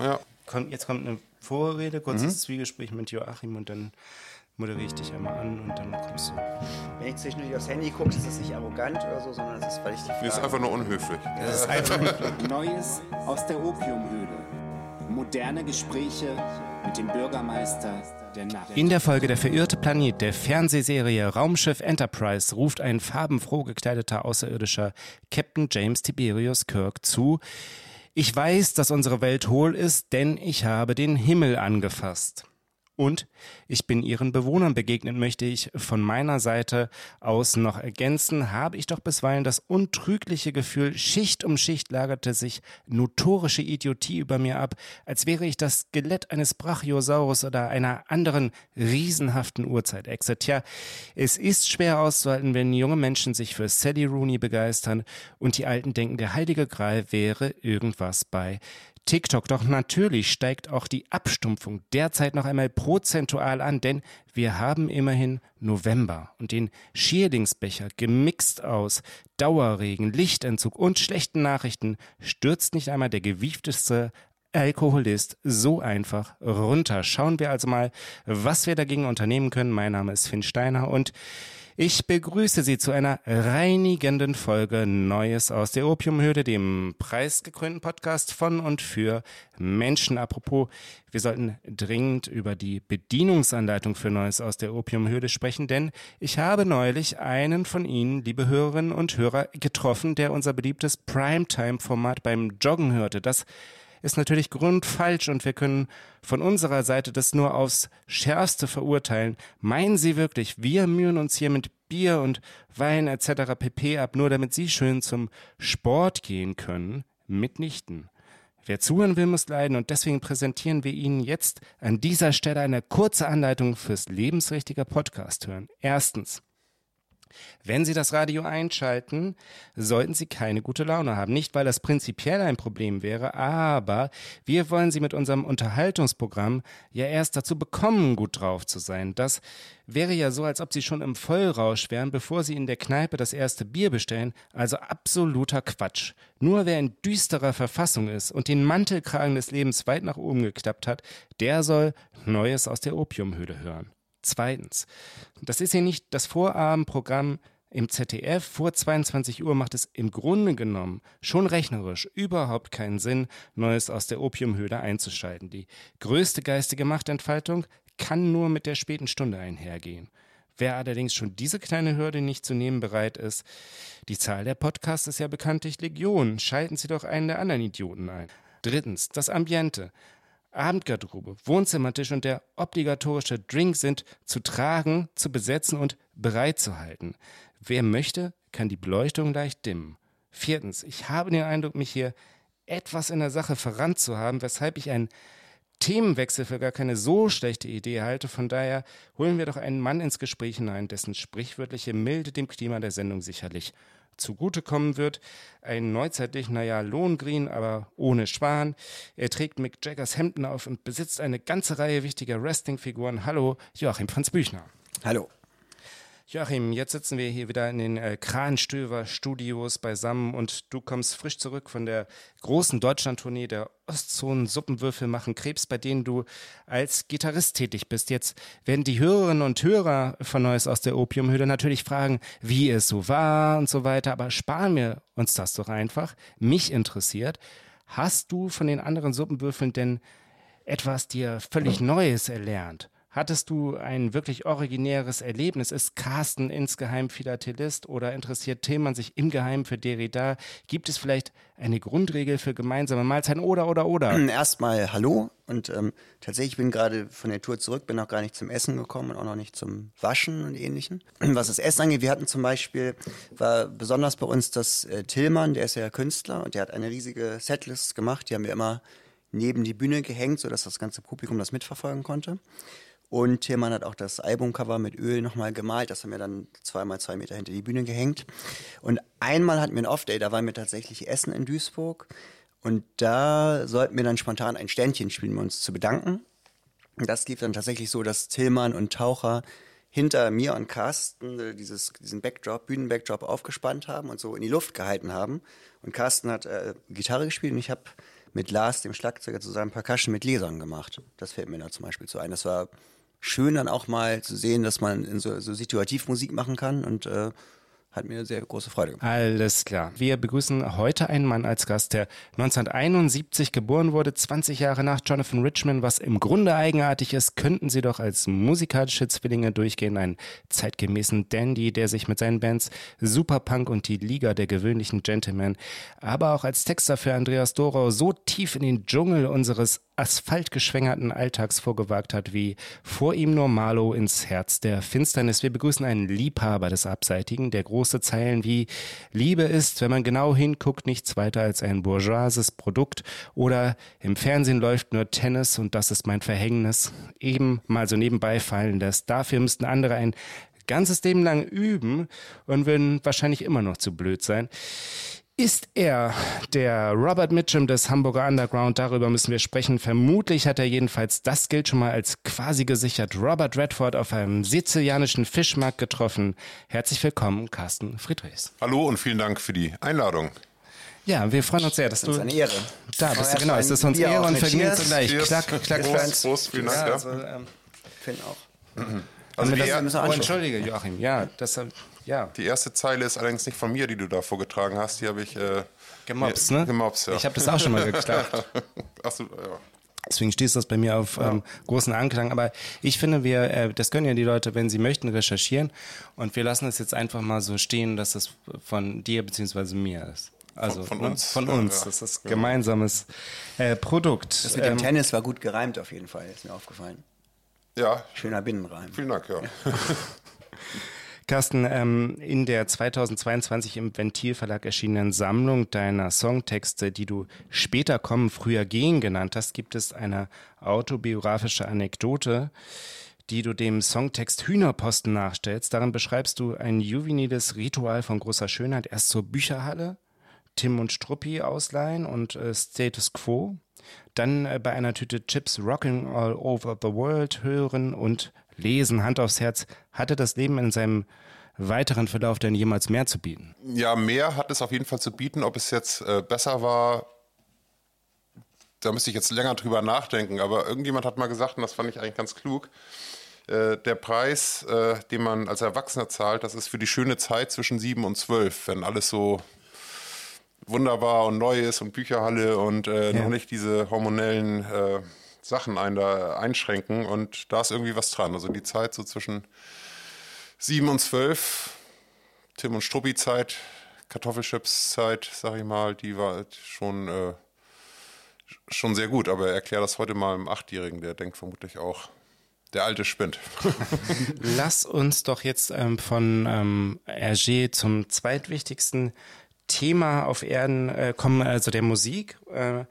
Ja. Kommt, jetzt kommt eine Vorrede, kurzes Zwiegespräch mit Joachim und dann moderiere ich dich einmal an und dann kommst du. Wenn ich zwischendurch aufs Handy gucke, ist das nicht arrogant oder so, sondern es ist, weil ich die Die ist Frage... einfach nur unhöflich. Das ist einfach. Neues aus der Opiumhöhle. Moderne Gespräche mit dem Bürgermeister der Nacht. In der Folge Der verirrte Planet der Fernsehserie Raumschiff Enterprise ruft ein farbenfroh gekleideter Außerirdischer Captain James Tiberius Kirk zu. Ich weiß, dass unsere Welt hohl ist, denn ich habe den Himmel angefasst. Und ich bin ihren Bewohnern begegnet, möchte ich von meiner Seite aus noch ergänzen, habe ich doch bisweilen das untrügliche Gefühl, Schicht um Schicht lagerte sich notorische Idiotie über mir ab, als wäre ich das Skelett eines Brachiosaurus oder einer anderen riesenhaften Urzeit-Exe. Tja, es ist schwer auszuhalten, wenn junge Menschen sich für Sally Rooney begeistern und die Alten denken, der heilige Gral wäre irgendwas bei TikTok. Doch natürlich steigt auch die Abstumpfung derzeit noch einmal prozentual an, denn wir haben immerhin November und den Schierlingsbecher gemixt aus Dauerregen, Lichtentzug und schlechten Nachrichten stürzt nicht einmal der gewiefteste Alkoholist so einfach runter. Schauen wir also mal, was wir dagegen unternehmen können. Mein Name ist Finn Steiner und ich begrüße Sie zu einer reinigenden Folge Neues aus der Opiumhöhle, dem preisgekrönten Podcast von und für Menschen. Apropos, wir sollten dringend über die Bedienungsanleitung für Neues aus der Opiumhöhle sprechen, denn ich habe neulich einen von Ihnen, liebe Hörerinnen und Hörer, getroffen, der unser beliebtes Primetime-Format beim Joggen hörte. Das ist natürlich grundfalsch und wir können von unserer Seite das nur aufs Schärfste verurteilen. Meinen Sie wirklich, wir mühen uns hier mit Bier und Wein etc. pp ab, nur damit Sie schön zum Sport gehen können? Mitnichten. Wer zuhören will, muss leiden und deswegen präsentieren wir Ihnen jetzt an dieser Stelle eine kurze Anleitung fürs lebensrichtige Podcast hören. Erstens. Wenn Sie das Radio einschalten, sollten Sie keine gute Laune haben. Nicht, weil das prinzipiell ein Problem wäre, aber wir wollen Sie mit unserem Unterhaltungsprogramm ja erst dazu bekommen, gut drauf zu sein. Das wäre ja so, als ob Sie schon im Vollrausch wären, bevor Sie in der Kneipe das erste Bier bestellen. Also absoluter Quatsch. Nur wer in düsterer Verfassung ist und den Mantelkragen des Lebens weit nach oben geklappt hat, der soll Neues aus der Opiumhöhle hören. Zweitens, das ist hier nicht das Vorabendprogramm im ZDF. Vor 22 Uhr macht es im Grunde genommen schon rechnerisch überhaupt keinen Sinn, Neues aus der Opiumhöhle einzuschalten. Die größte geistige Machtentfaltung kann nur mit der späten Stunde einhergehen. Wer allerdings schon diese kleine Hürde nicht zu nehmen bereit ist, die Zahl der Podcasts ist ja bekanntlich Legion. Schalten Sie doch einen der anderen Idioten ein. Drittens, das Ambiente. Abendgarderobe, Wohnzimmertisch und der obligatorische Drink sind zu tragen, zu besetzen und bereit zu halten. Wer möchte, kann die Beleuchtung leicht dimmen. Viertens, ich habe den Eindruck, mich hier etwas in der Sache verrannt zu haben, weshalb ich einen Themenwechsel für gar keine so schlechte Idee halte. Von daher holen wir doch einen Mann ins Gespräch hinein, dessen sprichwörtliche Milde dem Klima der Sendung sicherlich zugutekommen wird. Ein neuzeitlich, naja, Lohngrin, aber ohne Schwan. Er trägt Mick Jaggers Hemden auf und besitzt eine ganze Reihe wichtiger Wrestling-Figuren. Hallo, Joachim Franz Büchner. Hallo. Joachim, jetzt sitzen wir hier wieder in den äh, Kranstöver-Studios beisammen und du kommst frisch zurück von der großen Deutschland-Tournee der Ostzonen Suppenwürfel machen Krebs, bei denen du als Gitarrist tätig bist. Jetzt werden die Hörerinnen und Hörer von Neues aus der Opiumhöhle natürlich fragen, wie es so war und so weiter, aber sparen wir uns das doch einfach. Mich interessiert, hast du von den anderen Suppenwürfeln denn etwas dir völlig Neues erlernt? Hattest du ein wirklich originäres Erlebnis? Ist Carsten insgeheim Philatelist oder interessiert Tillmann sich im Geheimen für Derrida? Gibt es vielleicht eine Grundregel für gemeinsame Mahlzeiten oder oder oder? Erstmal hallo und ähm, tatsächlich bin gerade von der Tour zurück, bin auch gar nicht zum Essen gekommen und auch noch nicht zum Waschen und ähnlichen. Was das Essen angeht, wir hatten zum Beispiel, war besonders bei uns das äh, Tillmann, der ist ja Künstler und der hat eine riesige Setlist gemacht, die haben wir immer neben die Bühne gehängt, sodass das ganze Publikum das mitverfolgen konnte. Und Tillmann hat auch das Albumcover mit Öl nochmal gemalt. Das haben wir dann zweimal zwei Meter hinter die Bühne gehängt. Und einmal hatten wir ein Off-Day, da waren wir tatsächlich essen in Duisburg. Und da sollten wir dann spontan ein Ständchen spielen, um uns zu bedanken. Und das lief dann tatsächlich so, dass Tillmann und Taucher hinter mir und Carsten äh, dieses, diesen Backdrop, Bühnenbackdrop aufgespannt haben und so in die Luft gehalten haben. Und Carsten hat äh, Gitarre gespielt und ich habe mit Lars, dem Schlagzeuger, zusammen Percussion mit Lesern gemacht. Das fällt mir da zum Beispiel zu ein. Das war schön dann auch mal zu sehen, dass man in so, so situativ Musik machen kann und äh, hat mir sehr große Freude gemacht. Alles klar. Wir begrüßen heute einen Mann als Gast, der 1971 geboren wurde, 20 Jahre nach Jonathan Richman, was im Grunde eigenartig ist, könnten sie doch als musikalische Zwillinge durchgehen, einen zeitgemäßen Dandy, der sich mit seinen Bands Superpunk und die Liga der gewöhnlichen Gentlemen, aber auch als Texter für Andreas Dorau so tief in den Dschungel unseres asphaltgeschwängerten Alltags vorgewagt hat, wie vor ihm nur Marlow ins Herz der Finsternis. Wir begrüßen einen Liebhaber des Abseitigen, der große Zeilen wie Liebe ist, wenn man genau hinguckt, nichts weiter als ein bourgeoises Produkt oder im Fernsehen läuft nur Tennis und das ist mein Verhängnis, eben mal so nebenbei fallen lässt. Dafür müssten andere ein ganzes Leben lang üben und würden wahrscheinlich immer noch zu blöd sein. Ist er der Robert Mitchum des Hamburger Underground? Darüber müssen wir sprechen. Vermutlich hat er jedenfalls, das gilt schon mal als quasi gesichert, Robert Redford auf einem sizilianischen Fischmarkt getroffen. Herzlich willkommen, Carsten Friedrichs. Hallo und vielen Dank für die Einladung. Ja, wir freuen uns sehr, dass Das ist du eine Ehre. da bist. Genau, es ist uns Bier Ehre auch und Vergnügen zugleich. Cheers. Klack, klack, Prost. Prost, vielen Dank. Ja, also, ähm, Finn auch. Also wir das, wir oh, entschuldige, Joachim. Ja, das, äh, ja, die erste Zeile ist allerdings nicht von mir, die du da vorgetragen hast. Die habe ich äh, gemobst, ne? Gemobst, ja. Ich habe das auch schon mal geklappt. Achso, ja. Deswegen stieß das bei mir auf ähm, großen Anklang. Aber ich finde, wir, äh, das können ja die Leute, wenn sie möchten, recherchieren. Und wir lassen es jetzt einfach mal so stehen, dass das von dir bzw. mir ist. Also von ne? uns. Von Ja, uns. ja. Das ist gemeinsames äh, Produkt. Das mit dem Ähm, Tennis war gut gereimt auf jeden Fall, ist mir aufgefallen. ja, Schöner Binnenreim. vielen Dank, ja. Carsten, ähm, in der 2022 im Ventilverlag erschienenen Sammlung deiner Songtexte, die du später kommen, früher gehen genannt hast, gibt es eine autobiografische Anekdote, die du dem Songtext Hühnerposten nachstellst. Darin beschreibst du ein juveniles Ritual von großer Schönheit. Erst zur Bücherhalle, Tim und Struppi ausleihen und äh, Status Quo. Dann äh, bei einer Tüte Chips Rocking All Over the World hören und lesen. Hand aufs Herz. Hatte das Leben in seinem weiteren Verlauf denn jemals mehr zu bieten? Ja, mehr hat es auf jeden Fall zu bieten. Ob es jetzt äh, besser war, da müsste ich jetzt länger drüber nachdenken. Aber irgendjemand hat mal gesagt, und das fand ich eigentlich ganz klug, äh, der Preis, äh, den man als Erwachsener zahlt, das ist für die schöne Zeit zwischen sieben und zwölf, wenn alles so wunderbar und neu ist und Bücherhalle und äh, Ja. noch nicht diese hormonellen äh, Sachen ein, da einschränken. Und da ist irgendwie was dran. Also die Zeit so zwischen sieben und zwölf, Tim und Struppi-Zeit, Kartoffelchips-Zeit, sag ich mal, die war halt schon, äh, schon sehr gut. Aber erklär das heute mal einem Achtjährigen, der denkt vermutlich auch, der alte spinnt. Lass uns doch jetzt ähm, von ähm, Hergé zum zweitwichtigsten Thema auf Erden äh, kommen, also der Musik. Äh,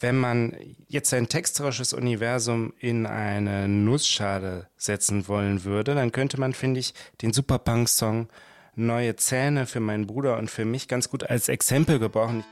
wenn man jetzt sein texterisches Universum in eine Nussschale setzen wollen würde, dann könnte man, finde ich, den Superpunk-Song Neue Zähne für meinen Bruder und für mich ganz gut als Exempel gebrauchen.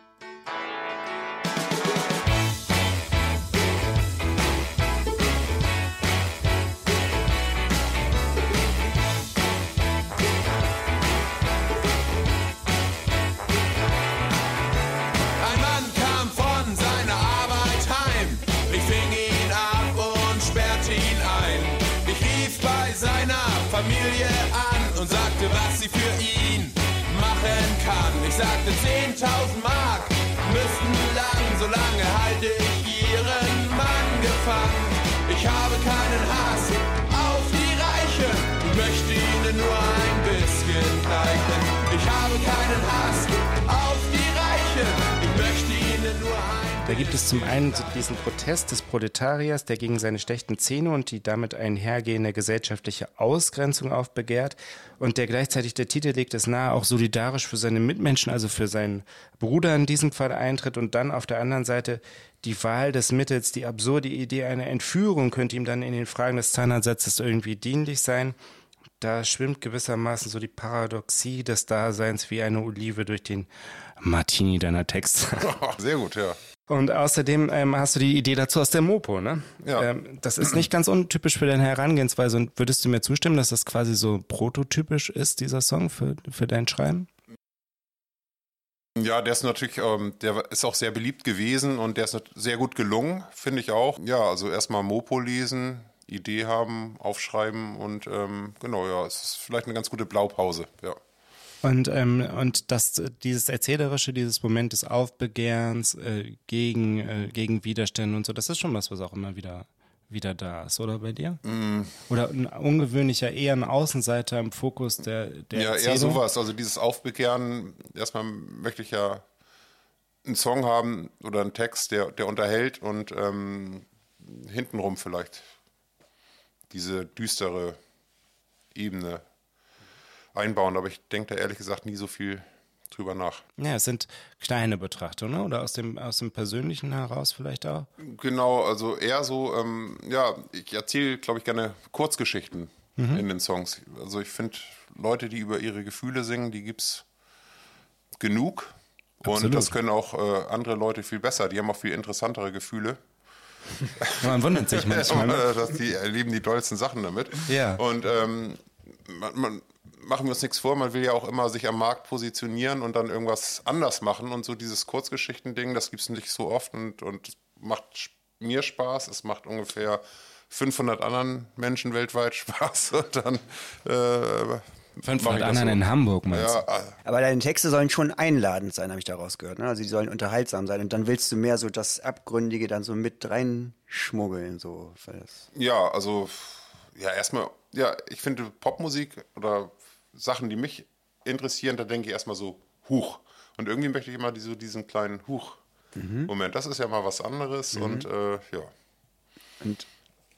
Gibt es zum einen diesen Protest des Proletariers, der gegen seine schlechten Zähne und die damit einhergehende gesellschaftliche Ausgrenzung aufbegehrt und der gleichzeitig der Titel legt es nahe, auch solidarisch für seine Mitmenschen, also für seinen Bruder in diesem Fall eintritt und dann auf der anderen Seite die Wahl des Mittels, die absurde Idee einer Entführung könnte ihm dann in den Fragen des Zahnersatzes irgendwie dienlich sein. Da schwimmt gewissermaßen so die Paradoxie des Daseins wie eine Olive durch den Martini deiner Texte. Sehr gut, ja. Und außerdem ähm, hast du die Idee dazu aus der Mopo, ne? Ja. Ähm, das ist nicht ganz untypisch für deine Herangehensweise. Und würdest du mir zustimmen, dass das quasi so prototypisch ist, dieser Song für, für dein Schreiben? Ja, der ist natürlich, ähm, der ist auch sehr beliebt gewesen und der ist sehr gut gelungen, finde ich auch. Ja, also erstmal Mopo lesen, Idee haben, aufschreiben und ähm, genau, ja, es ist vielleicht eine ganz gute Blaupause, ja. Und, ähm, und das, dieses Erzählerische, dieses Moment des Aufbegehrens äh, gegen, äh, gegen Widerstände und so, das ist schon was, was auch immer wieder, wieder da ist, oder bei dir? Mm. Oder ein ungewöhnlicher, eher ein Außenseiter im Fokus der, der Ja, Erzählung? eher sowas. Also dieses Aufbegehren, erstmal möchte ich ja einen Song haben oder einen Text, der, der unterhält und ähm, hintenrum vielleicht diese düstere Ebene einbauen. Aber ich denke da ehrlich gesagt nie so viel drüber nach. Ja, es sind kleine Betrachtungen, ne? oder aus dem, aus dem Persönlichen heraus vielleicht auch? Genau, also eher so, ähm, ja, ich erzähle, glaube ich, gerne Kurzgeschichten in den Songs. Also ich finde, Leute, die über ihre Gefühle singen, die gibt's genug. Absolut. Und das können auch äh, andere Leute viel besser. Die haben auch viel interessantere Gefühle. Man wundert sich manchmal. Ne? Äh, dass die erleben die dollsten Sachen damit. Ja. Und ähm, man, man, machen wir uns nichts vor, man will ja auch immer sich am Markt positionieren und dann irgendwas anders machen. Und so dieses Kurzgeschichten-Ding, das gibt es nicht so oft und, und es macht mir Spaß. Es macht ungefähr 500 anderen Menschen weltweit Spaß. Und dann äh, mach 500 ich das anderen so. in Hamburg, meinst Ja, äh, Aber deine Texte sollen schon einladend sein, habe ich daraus gehört. Ne? Also die sollen unterhaltsam sein. Und dann willst du mehr so das Abgründige dann so mit reinschmuggeln. So. Ja, also ja, erstmal, ja, ich finde Popmusik oder Sachen, die mich interessieren, da denke ich erstmal so, Huch. Und irgendwie möchte ich immer die, so diesen kleinen Huch-Moment. Das ist ja mal was anderes und äh, ja. Und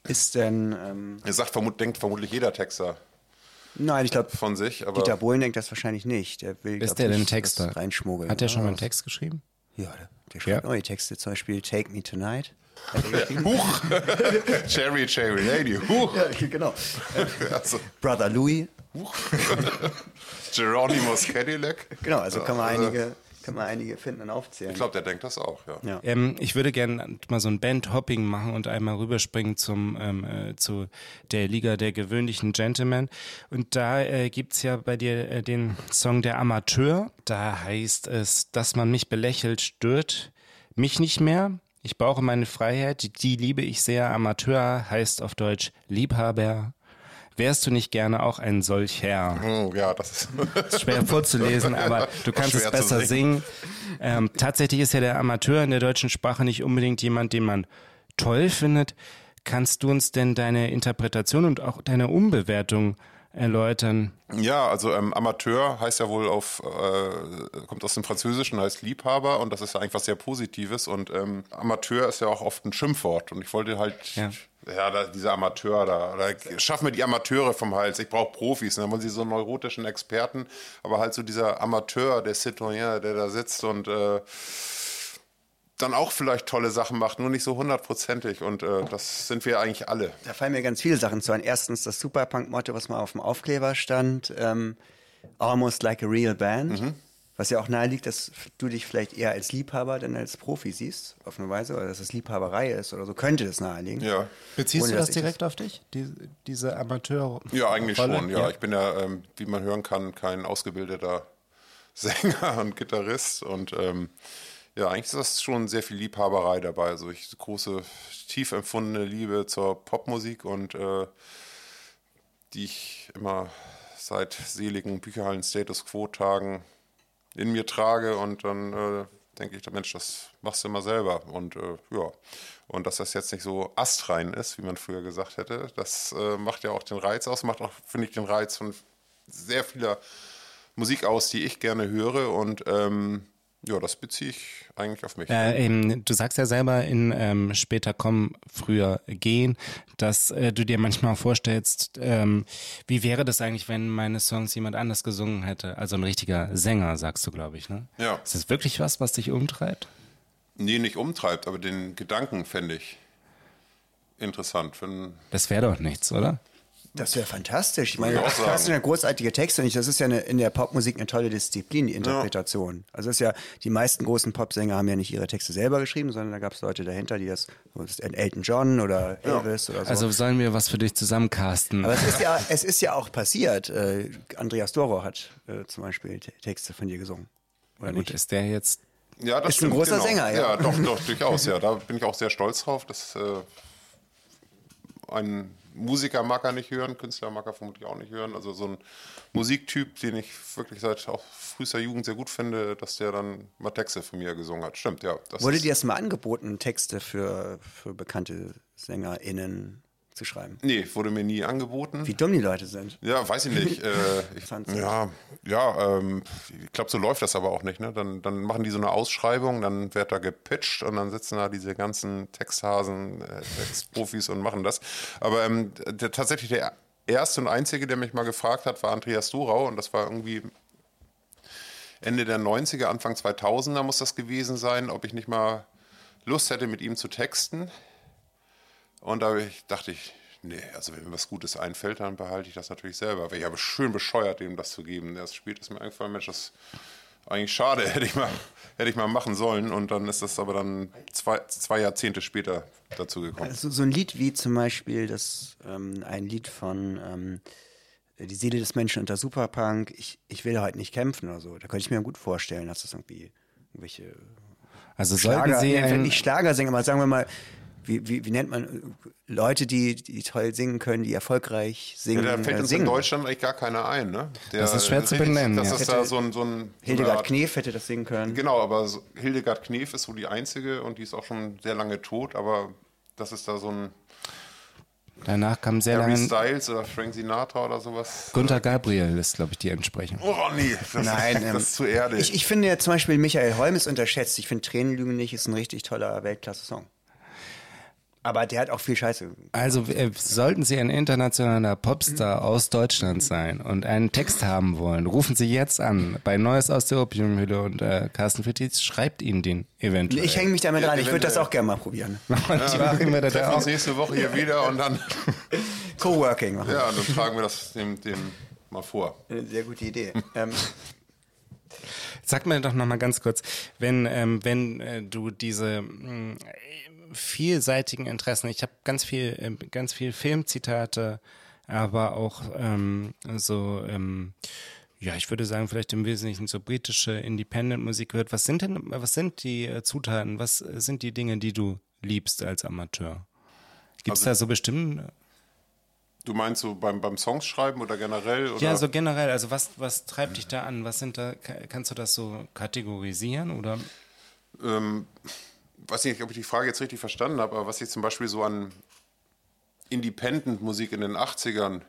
ist denn, ähm, Er sagt, vermut, denkt vermutlich jeder Texter nein, ich glaube, von sich, aber Dieter Bohlen denkt das wahrscheinlich nicht. Der will, Ist der denn Texter? Reinschmuggeln. Hat der schon Ja, mal einen Text geschrieben? Ja, der, der schreibt Ja. neue Texte, zum Beispiel Take Me Tonight. Huch! Cherry, Cherry Lady, Huch! ja, genau. Also, Brother Louis. Huch! Geronimo's Cadillac. Genau, also kann man also, einige, kann man einige finden und aufzählen. Ich glaube, der denkt das auch, ja. Ja. Ähm, ich würde gerne mal so ein Band-Hopping machen und einmal rüberspringen zum, ähm, äh, zu der Liga der gewöhnlichen Gentlemen. Und da äh, gibt's ja bei dir äh, den Song Der Amateur. Da heißt es, dass man mich belächelt, stört mich nicht mehr. Ich brauche meine Freiheit, die liebe ich sehr. Amateur heißt auf Deutsch Liebhaber. Wärst du nicht gerne auch ein solcher? Oh, ja, das ist. schwer vorzulesen, aber du kannst es besser singen. Ähm, tatsächlich ist ja der Amateur in der deutschen Sprache nicht unbedingt jemand, den man toll findet. Kannst du uns denn deine Interpretation und auch deine Umbewertung erläutern? Ja, also ähm, Amateur heißt ja wohl auf, äh, kommt aus dem Französischen, heißt Liebhaber und das ist ja eigentlich was sehr Positives und ähm, Amateur ist ja auch oft ein Schimpfwort und ich wollte halt, Ja. Ja, da, diese Amateur da, da schaffen wir die Amateure vom Hals, ich brauche Profis, ne? dann wollen sie so einen neurotischen Experten, aber halt so dieser Amateur, der Citoyen, der da sitzt und äh, dann auch vielleicht tolle Sachen macht, nur nicht so hundertprozentig und äh, das sind wir eigentlich alle. Da fallen mir ganz viele Sachen zu ein. Erstens das Superpunk-Motto, was mal auf dem Aufkleber stand. Ähm, Almost like a real band. Mhm. Was ja auch nahe liegt, dass du dich vielleicht eher als Liebhaber denn als Profi siehst, auf eine Weise, oder dass es Liebhaberei ist oder so, könnte das naheliegen. Ja. Beziehst Ohne, du das direkt auf dich, die, diese Amateur? Ja, eigentlich Rolle? schon, ja. Ich bin ja, ähm, wie man hören kann, kein ausgebildeter Sänger und Gitarrist. Und ähm, ja, eigentlich ist das schon sehr viel Liebhaberei dabei. Also ich große, tief empfundene Liebe zur Popmusik und äh, die ich immer seit seligen Bücherhallen-Status Quo-Tagen in mir trage und dann äh, denke ich, Mensch, das machst du immer selber. Und äh, ja, und dass das jetzt nicht so astrein ist, wie man früher gesagt hätte, das äh, macht ja auch den Reiz aus, macht auch, finde ich, den Reiz von sehr vieler Musik aus, die ich gerne höre. Und ähm, ja, das beziehe ich eigentlich auf mich. Äh, ähm, du sagst ja selber in ähm, später kommen, früher gehen, dass äh, du dir manchmal vorstellst, ähm, wie wäre das eigentlich, wenn meine Songs jemand anders gesungen hätte? Also ein richtiger Sänger, sagst du, glaube ich, ne? Ja. Ist das wirklich was, was dich umtreibt? Nee, nicht umtreibt, aber den Gedanken fände ich interessant. Wenn, Das wäre doch nichts, oder? Das wäre fantastisch. Ich meine, das sind ja großartige Texte und ich, das ist ja eine, in der Popmusik eine tolle Disziplin, die Interpretation. Also es ist ja, die meisten großen Popsänger haben ja nicht ihre Texte selber geschrieben, sondern da gab es Leute dahinter, die das, Elton John oder Elvis oder so. Also sollen wir was für dich zusammencasten? Aber es ist ja, es ist ja auch passiert. Äh, Andreas Doro hat äh, zum Beispiel Te- Texte von dir gesungen. Oder Gut, nicht? ist der jetzt Ja, das Ist ein stimmt, großer genau. Sänger, ja. Ja, doch, doch, durchaus, ja. Da bin ich auch sehr stolz drauf. dass äh, ein Musiker mag er nicht hören, Künstler mag er vermutlich auch nicht hören. Also so ein Musiktyp, den ich wirklich seit auch frühester Jugend sehr gut finde, dass der dann mal Texte von mir gesungen hat. Stimmt, ja. Das Wurde dir das mal angeboten, Texte für, für bekannte SängerInnen zu schreiben? Nee, wurde mir nie angeboten. Wie dumm die Leute sind. Ja, weiß ich nicht. Äh, ich, Fand's ja, ja ähm, ich glaube, so läuft das aber auch nicht. Ne? Dann, dann machen die so eine Ausschreibung, dann wird da gepitcht und dann sitzen da diese ganzen Texthasen, äh, Textprofis und machen das. Aber ähm, der, tatsächlich der erste und einzige, der mich mal gefragt hat, war Andreas Dorau und das war irgendwie Ende der 90er, Anfang 2000er muss das gewesen sein, ob ich nicht mal Lust hätte, mit ihm zu texten. Und da ich, dachte ich, nee, also wenn mir was Gutes einfällt, dann behalte ich das natürlich selber. Wäre ich aber schön bescheuert, ihm das zu geben. Erst spät ist mir eingefallen, Mensch, das ist eigentlich schade, hätte ich mal, hätte ich mal machen sollen. Und dann ist das aber dann zwei, zwei Jahrzehnte später dazu gekommen. Also so ein Lied wie zum Beispiel das, ähm, ein Lied von ähm, Die Seele des Menschen unter Superpunk, ich, ich will heute nicht kämpfen oder so. Da könnte ich mir gut vorstellen, dass das irgendwie irgendwelche Also sollten Schlager, Sie nee, ein, nicht Schlagersänger, aber sagen wir mal, wie, wie, wie nennt man Leute, die, die toll singen können, die erfolgreich Ja, singen? da fällt äh, uns singen. in Deutschland eigentlich gar keiner ein, ne? Der, Das ist schwer zu benennen, Das ja. ist da so ein, so ein Hildegard Art- Knef hätte das singen können. Genau, aber so, Hildegard Knef ist so die einzige und die ist auch schon sehr lange tot, aber das ist da so ein danach kam sehr Harry lange. Styles oder Frank Sinatra oder sowas. Gunther Gabriel ist, glaube ich, die Entsprechung. Oh nee, das, Nein, ähm, das ist zu erdig. Ich, ich finde ja zum Beispiel Michael Holm ist unterschätzt. Ich finde Tränenlügen nicht ist ein richtig toller Weltklasse-Song. Aber der hat auch viel Scheiße. Also äh, sollten Sie ein internationaler Popstar aus Deutschland sein und einen Text haben wollen, rufen Sie jetzt an bei Neues aus der Opiumhülle und äh, Carsten Fittiz schreibt Ihnen den eventuell. Ich hänge mich damit dran. Ich würde das auch gerne mal probieren. und Joachim wird treffen da uns auch. nächste Woche hier wieder und dann, Coworking machen. ja, dann tragen wir das dem, dem mal vor. Eine sehr gute Idee. ähm, Sag mir doch noch mal ganz kurz, wenn ähm, wenn äh, du diese mh, vielseitigen Interessen, ich habe ganz viel ähm, ganz viel Filmzitate, aber auch ähm, so ähm, ja, ich würde sagen, vielleicht im Wesentlichen so britische Independent-Musik gehört. Was sind denn, was sind die äh, Zutaten, was äh, sind die Dinge, die du liebst als Amateur? Gibt es Also- da so bestimmte, Du meinst so beim, beim Songs schreiben oder generell? Oder? ja, so generell, also was, was treibt dich da an? Was sind da, ka- kannst du das so kategorisieren oder? ähm, weiß nicht, ob ich die Frage jetzt richtig verstanden habe, aber was ich zum Beispiel so an Independent-Musik in den 80ern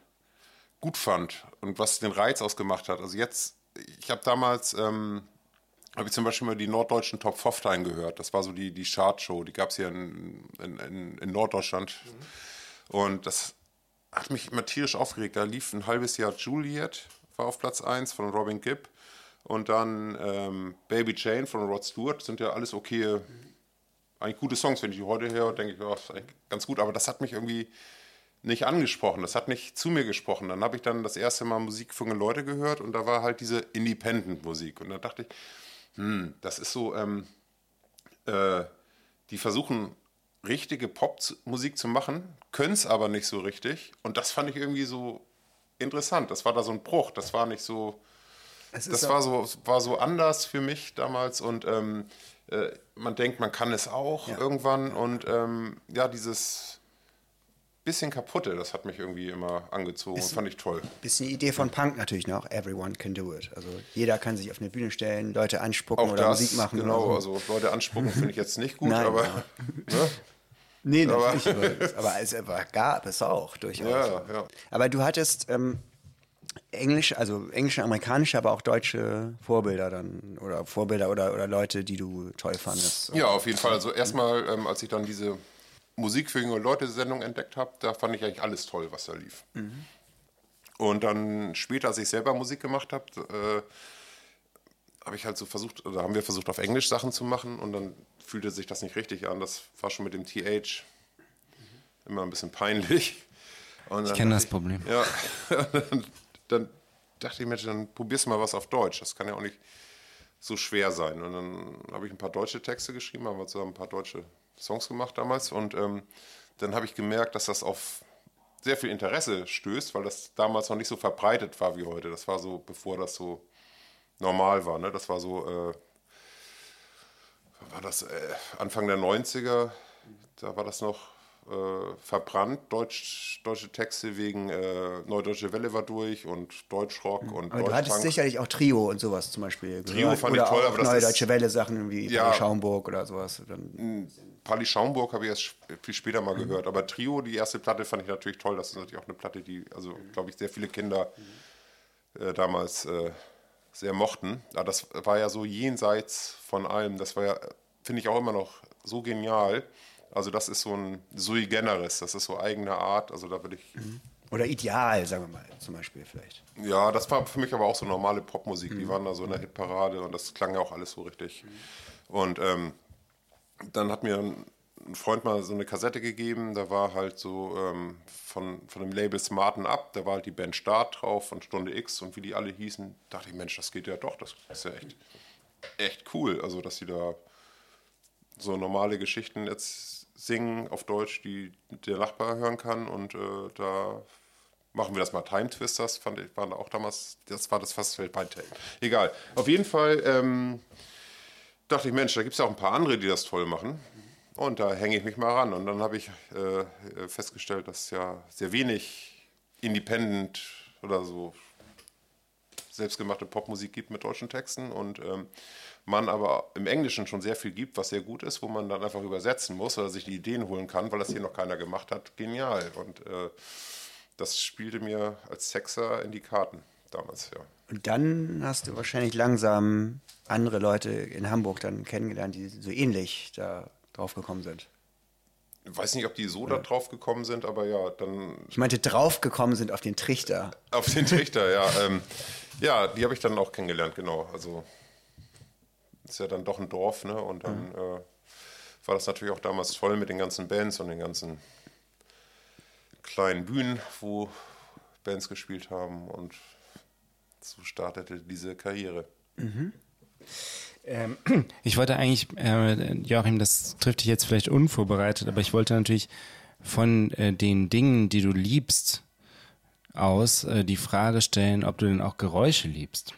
gut fand und was den Reiz ausgemacht hat. Also jetzt, ich habe damals, ähm, habe ich zum Beispiel mal die norddeutschen Top 15 gehört. Das war so die, die Chartshow, die gab es hier in, in, in, in Norddeutschland. Und das hat mich immer tierisch aufgeregt. Da lief ein halbes Jahr Juliet, war auf Platz 1 von Robin Gibb. Und dann ähm, Baby Jane von Rod Stewart. Sind ja alles okay, eigentlich gute Songs. Wenn ich die heute höre, denke ich, eigentlich ganz gut. Aber das hat mich irgendwie nicht angesprochen. Das hat nicht zu mir gesprochen. Dann habe ich dann das erste Mal Musik für junge Leute gehört und da war halt diese Independent-Musik. Und da dachte ich, hm, das ist so, ähm, äh, die versuchen richtige Popmusik zu machen, können es aber nicht so richtig. Und das fand ich irgendwie so interessant. Das war da so ein Bruch. Das war nicht so. Das war so, war so anders für mich damals und ähm, äh, man denkt, man kann es auch irgendwann und ähm, ja, dieses bisschen kaputte, das hat mich irgendwie immer angezogen und fand ich toll. Bisschen die Idee von Punk natürlich noch. Everyone can do it. Also jeder kann sich auf eine Bühne stellen, Leute anspucken Auch oder das, Musik machen. genau, oder so. also Leute anspucken finde ich jetzt nicht gut, Nein, aber ja. ne? Nee, aber- natürlich. Aber, aber es aber gab es auch durchaus. ja, ja. Aber du hattest ähm, Englisch, also englische, amerikanische, aber auch deutsche Vorbilder dann oder Vorbilder oder, oder Leute, die du toll fandest. Ja, auf jeden Fall. Also erstmal, ähm, als ich dann diese Musik für junge Leute Sendung entdeckt habe, da fand ich eigentlich alles toll, was da lief. Und dann später, als ich selber Musik gemacht habe, äh, habe ich halt so versucht, oder haben wir versucht, auf Englisch Sachen zu machen und dann fühlte sich das nicht richtig an. Das war schon mit dem TH immer ein bisschen peinlich. Und Ich kenne das Problem. ja, dann, dachte ich mir, dann probierst du mal was auf Deutsch. Das kann ja auch nicht so schwer sein. Und dann habe ich ein paar deutsche Texte geschrieben, haben wir zusammen ein paar deutsche Songs gemacht damals. Und ähm, dann habe ich gemerkt, dass das auf sehr viel Interesse stößt, weil das damals noch nicht so verbreitet war wie heute. Das war so, bevor das so normal war. Ne? Das war so, äh, war das äh, Anfang der 90er, da war das noch äh, verbrannt. Deutsch, deutsche Texte wegen äh, Neudeutsche Welle war durch und Deutschrock und Aber du hattest sicherlich auch Trio und sowas zum Beispiel. Trio gehört. fand oder ich toll, aber das Neue Deutsche Welle Sachen wie Ja. ja. Schaumburg oder sowas. Dann, Pali Schaumburg habe ich erst viel später mal gehört. Aber Trio, die erste Platte, fand ich natürlich toll. Das ist natürlich auch eine Platte, die, also glaube ich, sehr viele Kinder äh, damals äh, sehr mochten. Aber das war ja so jenseits von allem. Das war ja, finde ich auch immer noch so genial. Also das ist so ein sui generis, das ist so eigene Art. Also da würde ich, oder Ideal, sagen wir mal, zum Beispiel vielleicht. ja, das war für mich aber auch so normale Popmusik. Die waren da so in der Hitparade und das klang ja auch alles so richtig. Und ähm, dann hat mir ein Freund mal so eine Kassette gegeben, da war halt so ähm, von, von dem Label Smarten Up, da war halt die Band Start drauf von Stunde X und wie die alle hießen, dachte ich, Mensch, das geht ja doch, das ist ja echt, echt cool. Also, dass sie da so normale Geschichten jetzt singen auf Deutsch, die der Nachbar hören kann und äh, da machen wir das mal. Time Twisters fand ich, waren auch damals, das war das fast Weltweit. Egal. Auf jeden Fall ähm, dachte ich, Mensch, da gibt es ja auch ein paar andere, die das toll machen. Und da hänge ich mich mal ran. Und dann habe ich äh, festgestellt, dass es ja sehr wenig Independent oder so selbstgemachte Popmusik gibt mit deutschen Texten und ähm, man aber im Englischen schon sehr viel gibt, was sehr gut ist, wo man dann einfach übersetzen muss oder sich die Ideen holen kann, weil das hier noch keiner gemacht hat. Genial. Und äh, das spielte mir als Sexer in die Karten damals, ja. Und dann hast du wahrscheinlich langsam andere Leute in Hamburg dann kennengelernt, die so ähnlich da drauf gekommen sind. Ich weiß nicht, ob die so da drauf gekommen sind, aber ja, dann Ich meinte, draufgekommen sind auf den Trichter. auf den Trichter, ja. Ähm, ja, die habe ich dann auch kennengelernt, genau. Also ist ja dann doch ein Dorf, ne? Und dann äh, war das natürlich auch damals voll mit den ganzen Bands und den ganzen kleinen Bühnen, wo Bands gespielt haben und so startete diese Karriere. Ähm, ich wollte eigentlich, äh, Joachim, das trifft dich jetzt vielleicht unvorbereitet, aber ich wollte natürlich von äh, den Dingen, die du liebst, aus äh, die Frage stellen, ob du denn auch Geräusche liebst.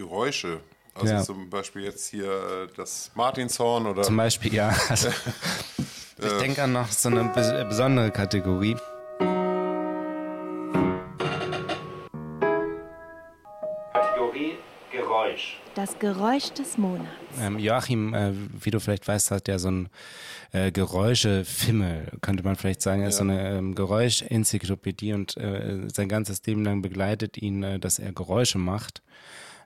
Geräusche, also Ja. zum Beispiel jetzt hier äh, das Martinshorn oder Zum Beispiel, ja. Also, ich denke an noch so eine bes- besondere Kategorie. Kategorie Geräusch. Das Geräusch des Monats. Ähm, Joachim, äh, wie du vielleicht weißt, hat ja so ein äh, Geräuschefimmel, könnte man vielleicht sagen. Er ist so eine ähm, Geräuschenzyklopädie und äh, sein ganzes Leben lang begleitet ihn, äh, dass er Geräusche macht.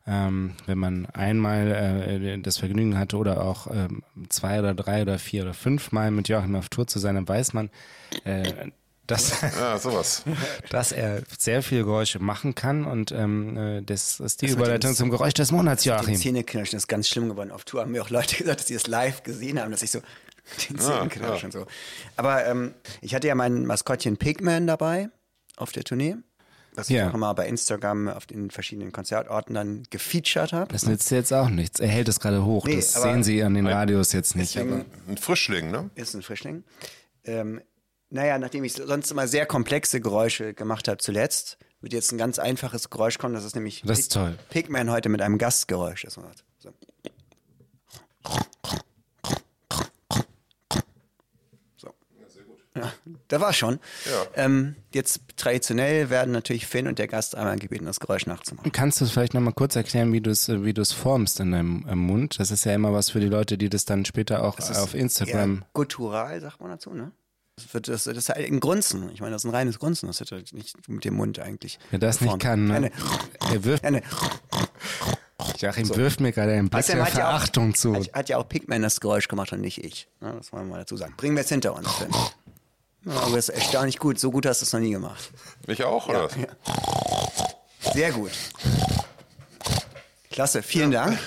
Ähm, wenn man einmal äh, das Vergnügen hatte oder auch ähm, zwei oder drei oder vier oder fünf Mal mit Joachim auf Tour zu sein, dann weiß man, äh, dass, ja, sowas. dass er sehr viel Geräusche machen kann und ähm, äh, das ist die Das Überleitung dem- zum Geräusch des Monats, Den Joachim. Zähneknirschen ist ganz schlimm geworden. Auf Tour haben mir auch Leute gesagt, dass sie das live gesehen haben, dass ich so den Zähneknirschen so. Aber ähm, ich hatte ja mein Maskottchen Pigman dabei auf der Tournee. Was ich Ja. auch immer bei Instagram auf den verschiedenen Konzertorten dann gefeatured habe. Das nützt jetzt auch nichts. Er hält es gerade hoch. Nee, das sehen Sie an den Radios jetzt nicht. Deswegen- Ein Frischling, ne? ist ein Frischling. Ähm, naja, nachdem ich sonst immer sehr komplexe Geräusche gemacht habe zuletzt, wird jetzt ein ganz einfaches Geräusch kommen. Das ist nämlich Das ist toll. Pigman heute mit einem Gastgeräusch. Das man hat. So. So. Ja, da war schon. Ähm, jetzt traditionell werden natürlich Finn und der Gast einmal gebeten, das Geräusch nachzumachen. kannst du vielleicht noch mal kurz erklären, wie du es äh, wie du es formst in deinem Mund? Das ist ja immer was für die Leute, die das dann später auch auf Instagram. Ja, guttural, sagt man dazu, ne? Das, wird, das, das ist halt ein Grunzen. Ich meine, das ist ein reines Grunzen. Das wird halt nicht mit dem Mund eigentlich. Wer das nicht kann, ne? Eine, Er wirft, eine, Joachim wirft mir gerade Außerdem der hat ja auch- Verachtung zu. Hat, hat ja auch Pigman das Geräusch gemacht und nicht ich. Ja, das wollen wir mal dazu sagen. Bringen wir jetzt hinter uns. Finn. Ja, aber das ist erstaunlich gut. So gut hast du es noch nie gemacht. Ich auch, oder? Sehr gut. Klasse, vielen Dank.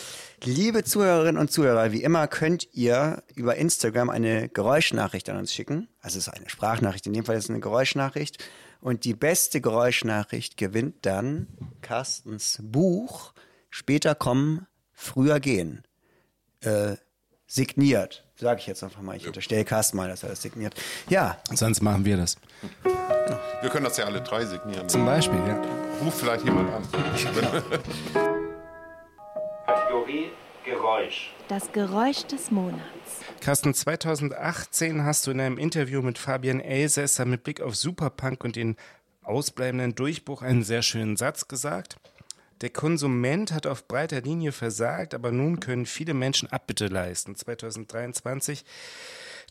Liebe Zuhörerinnen und Zuhörer, wie immer könnt ihr über Instagram eine Geräuschnachricht an uns schicken. Also es ist eine Sprachnachricht, in dem Fall ist es eine Geräuschnachricht. Und die beste Geräuschnachricht gewinnt dann Carstens Buch Später kommen, früher gehen. Äh, signiert, sage ich jetzt einfach mal. Ich unterstelle Carsten mal, dass er das signiert. Ja, Sonst machen wir das. Wir können das ja alle drei signieren. Zum Beispiel, ja. Ruf vielleicht jemand an. Kategorie Geräusch. Das Geräusch des Monats. Carsten, 2018 hast du in einem Interview mit Fabian Elsässer mit Blick auf Superpunk und den ausbleibenden Durchbruch einen sehr schönen Satz gesagt. Der Konsument hat auf breiter Linie versagt, aber nun können viele Menschen Abbitte leisten. 2023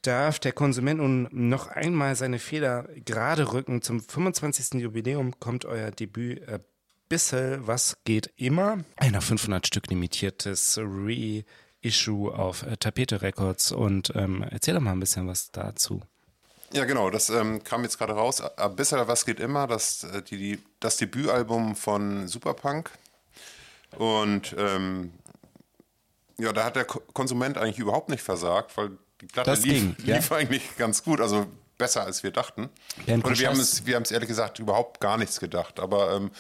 darf der Konsument nun noch einmal seine Fehler gerade rücken. Zum 25. Jubiläum kommt euer Debüt äh, Bissel, was geht immer. Ein auf 500 Stück limitiertes Reissue auf äh, Tapete Records. Und ähm, erzähl doch mal ein bisschen was dazu. Ja, genau, das ähm, kam jetzt gerade raus. Abyssal, was geht immer, das, äh, die, die, das Debütalbum von Superpunk. Und ähm, ja, da hat der Ko- Konsument eigentlich überhaupt nicht versagt, weil die Platte Das lief, ging, ja. lief eigentlich ganz gut, also besser als wir dachten. Bernd Und wir haben Koschers- es, wir haben es ehrlich gesagt überhaupt gar nichts gedacht, aber ähm,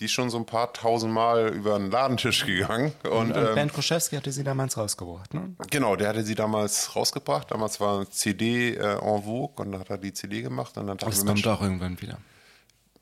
die ist schon so ein paar tausend Mal über den Ladentisch gegangen. Und, Und ähm, Bernd Kroschewski hatte sie damals rausgebracht, ne? Genau, der hatte sie damals rausgebracht. Damals war CD äh, en vogue und dann hat er die CD gemacht und dann Das kommt Mensch, auch irgendwann wieder.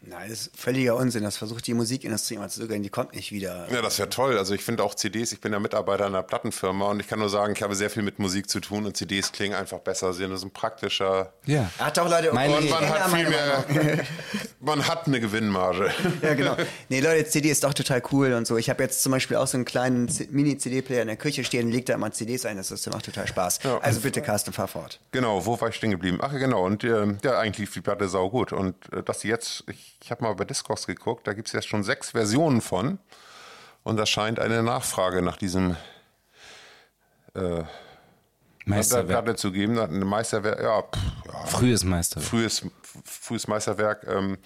Nein, das ist völliger Unsinn. Das versucht die Musikindustrie immer zu zögern. Die kommt nicht wieder. ja, das wäre toll. Also ich finde auch CDs, ich bin ja Mitarbeiter einer Plattenfirma und ich kann nur sagen, ich habe sehr viel mit Musik zu tun und CDs klingen einfach besser, sie sind ein praktischer Ja. Hat auch Leute. Meine- und man Ja, hat viel mehr, man hat eine Gewinnmarge. Ja, genau. Nee, Leute, CD ist doch total cool und so. Ich habe jetzt zum Beispiel auch so einen kleinen Mini-CD-Player in der Küche stehen, leg da immer CDs ein, das ist, macht total Spaß. Ja. Also bitte, Carsten, fahr fort. Genau, wo war ich stehen geblieben? Ach genau, und ähm, ja, eigentlich lief die Platte sau gut. Und äh, dass sie jetzt, ich, ich habe mal bei Discogs geguckt, da gibt es jetzt schon sechs Versionen von. Und da scheint eine Nachfrage nach diesem der Meisterwerk. Zu geben. Ein Meisterwerk, ja, pff, ja Frühes Meisterwerk. frühes, frühes Meisterwerk. Ähm,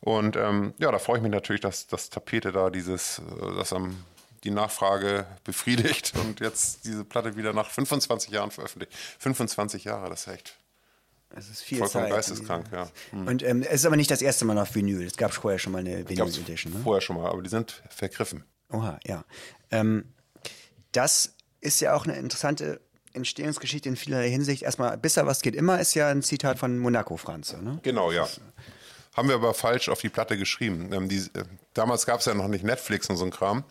und ähm, ja, da freue ich mich natürlich, dass das Tapete da dieses, äh, das am die Nachfrage befriedigt und jetzt diese Platte wieder nach 25 Jahren veröffentlicht. 25 Jahre, das ist echt Das ist viel vollkommen Zeit. geisteskrank, ja. Hm. Und ähm, es ist aber nicht das erste Mal auf Vinyl. Es gab vorher schon mal eine Gab's Vinyl-Edition. Ne? vorher schon mal, aber die sind vergriffen. Oha, ja. Ähm, das ist ja auch eine interessante Entstehungsgeschichte in vielerlei Hinsicht. Erstmal, Bisser, was geht immer, ist ja ein Zitat von Monaco Franze. Ne? Genau, ja. Haben wir aber falsch auf die Platte geschrieben. Ähm, die, äh, damals gab es ja noch nicht Netflix und so ein Kram.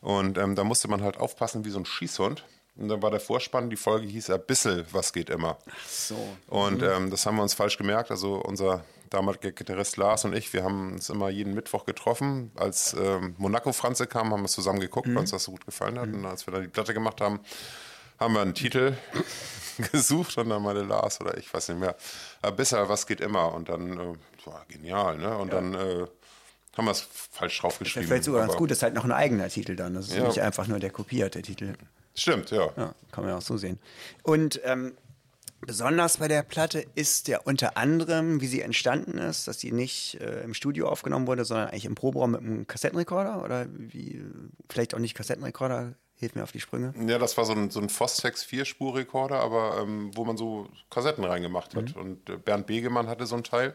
Und ähm, da musste man halt aufpassen wie so ein Schießhund. Und dann war der Vorspann, die Folge hieß ein bisschen, was geht immer. So. Und ähm, das haben wir uns falsch gemerkt. Also unser damaliger Gitarrist Lars und ich, wir haben uns immer jeden Mittwoch getroffen. Als ähm, Monaco Franze kam, haben wir zusammen geguckt, weil uns das so gut gefallen hat. Und als wir dann die Platte gemacht haben, haben wir einen Titel gesucht und dann meinte Lars oder ich weiß nicht mehr, ein bisschen, was geht immer. Und dann äh, das war genial, ne? Und dann äh, haben wir es falsch draufgeschrieben. fällt sogar ganz gut. Das ist halt noch ein eigener Titel dann. Das ist Ja. nicht einfach nur der kopierte Titel. Stimmt, ja. Ja, kann man ja auch so sehen. Und ähm, besonders bei der Platte ist ja unter anderem, wie sie entstanden ist, dass sie nicht äh, im Studio aufgenommen wurde, sondern eigentlich im Proberaum mit einem Kassettenrekorder oder wie, vielleicht auch nicht Kassettenrekorder, hilf mir auf die Sprünge. Ja, das war so ein, so ein Fostex Vierspur-Rekorder, aber ähm, wo man so Kassetten reingemacht hat. Und äh, Bernd Begemann hatte so ein Teil.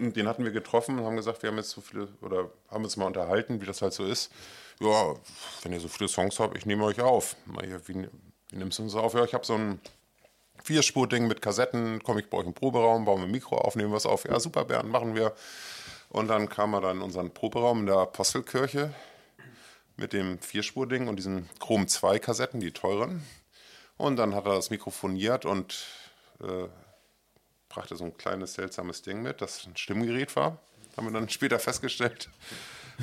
Und den hatten wir getroffen und haben gesagt, wir haben jetzt so viele, oder haben uns mal unterhalten, wie das halt so ist. Ja, wenn ihr so viele Songs habt, ich nehme euch auf. Wie, wie nimmst du uns auf? Ja, ich habe so ein Vierspur-Ding mit Kassetten, komme ich bei euch im Proberaum, bauen wir ein Mikro auf, nehmen was auf. Ja, super, Bernd, machen wir. Und dann kam er dann in unseren Proberaum in der Apostelkirche mit dem Vierspur-Ding und diesen Chrom 2 Kassetten, die teuren. Und dann hat er das mikrofoniert und äh, brachte so ein kleines seltsames Ding mit, das ein Stimmgerät war. Haben wir dann später festgestellt.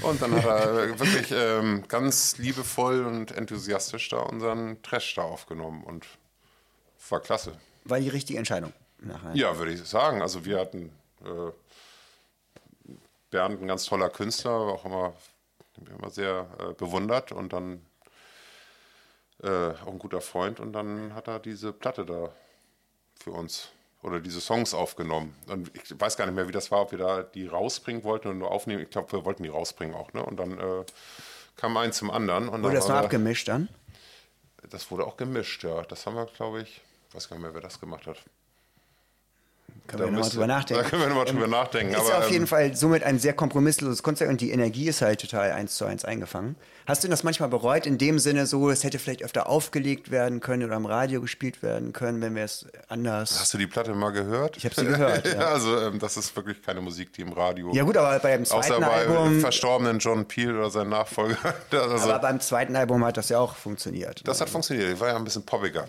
Und dann hat er wirklich ähm, ganz liebevoll und enthusiastisch da unseren Trash da aufgenommen und war klasse. War die richtige Entscheidung. Nachher. Ja, würde ich sagen. Also wir hatten äh, Bernd, ein ganz toller Künstler, auch immer, immer sehr äh, bewundert und dann äh, auch ein guter Freund und dann hat er diese Platte da für uns oder diese Songs aufgenommen. Und ich weiß gar nicht mehr, wie das war, ob wir da die rausbringen wollten oder nur aufnehmen. Ich glaube, wir wollten die rausbringen auch. Ne? Und dann äh, kam eins zum anderen. Und Wurde das noch war- abgemischt dann? Das wurde auch gemischt, ja. Das haben wir, glaube ich, weiß gar nicht mehr, wer das gemacht hat. Können Da wir nochmal drüber nachdenken. Da können wir nochmal drüber nachdenken. Ist aber, auf jeden ähm, Fall somit ein sehr kompromissloses Konzert und die Energie ist halt total eins zu eins eingefangen. Hast du das manchmal bereut, in dem Sinne so, es hätte vielleicht öfter aufgelegt werden können oder im Radio gespielt werden können, wenn wir es anders. Hast du die Platte mal gehört? Ich hab sie gehört, ja. also ähm, das ist wirklich keine Musik, die im Radio. Ja gut, aber beim Außer zweiten bei Album. verstorbenen John Peel oder sein Nachfolger. also, aber beim zweiten Album hat das ja auch funktioniert. das hat funktioniert. Die war ja ein bisschen poppiger.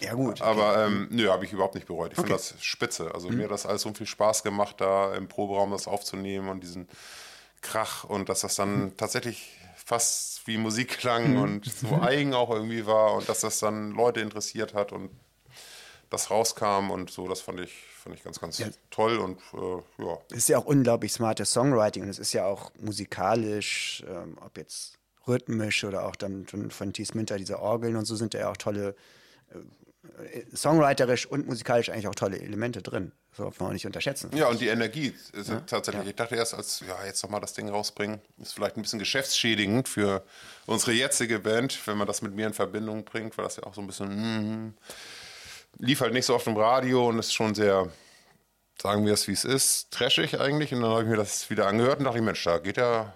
Ja gut. Aber ähm, nö, habe ich überhaupt nicht bereut. Ich finde Okay. das spitze. Also Mhm. mir hat das alles so viel Spaß gemacht, da im Proberaum das aufzunehmen und diesen Krach und dass das dann Mhm. tatsächlich fast wie Musik klang und so eigen auch irgendwie war und dass das dann Leute interessiert hat und das rauskam und so, das fand ich, fand ich ganz, ganz toll und äh, ja. Es ist ja auch unglaublich smartes Songwriting und es ist ja auch musikalisch, ähm, ob jetzt rhythmisch oder auch dann von, von T. Minter diese Orgeln und so sind ja auch tolle, äh, songwriterisch und musikalisch eigentlich auch tolle Elemente drin. So darf man auch nicht unterschätzen. Ja, und die Energie ist tatsächlich. Ich dachte erst, als ja, jetzt nochmal das Ding rausbringen, ist vielleicht ein bisschen geschäftsschädigend für unsere jetzige Band, wenn man das mit mir in Verbindung bringt, weil das ja auch so ein bisschen mm, lief halt nicht so oft im Radio und ist schon sehr, sagen wir es wie es ist, trashig eigentlich. Und dann habe ich mir das wieder angehört und dachte, ich, Mensch, da geht ja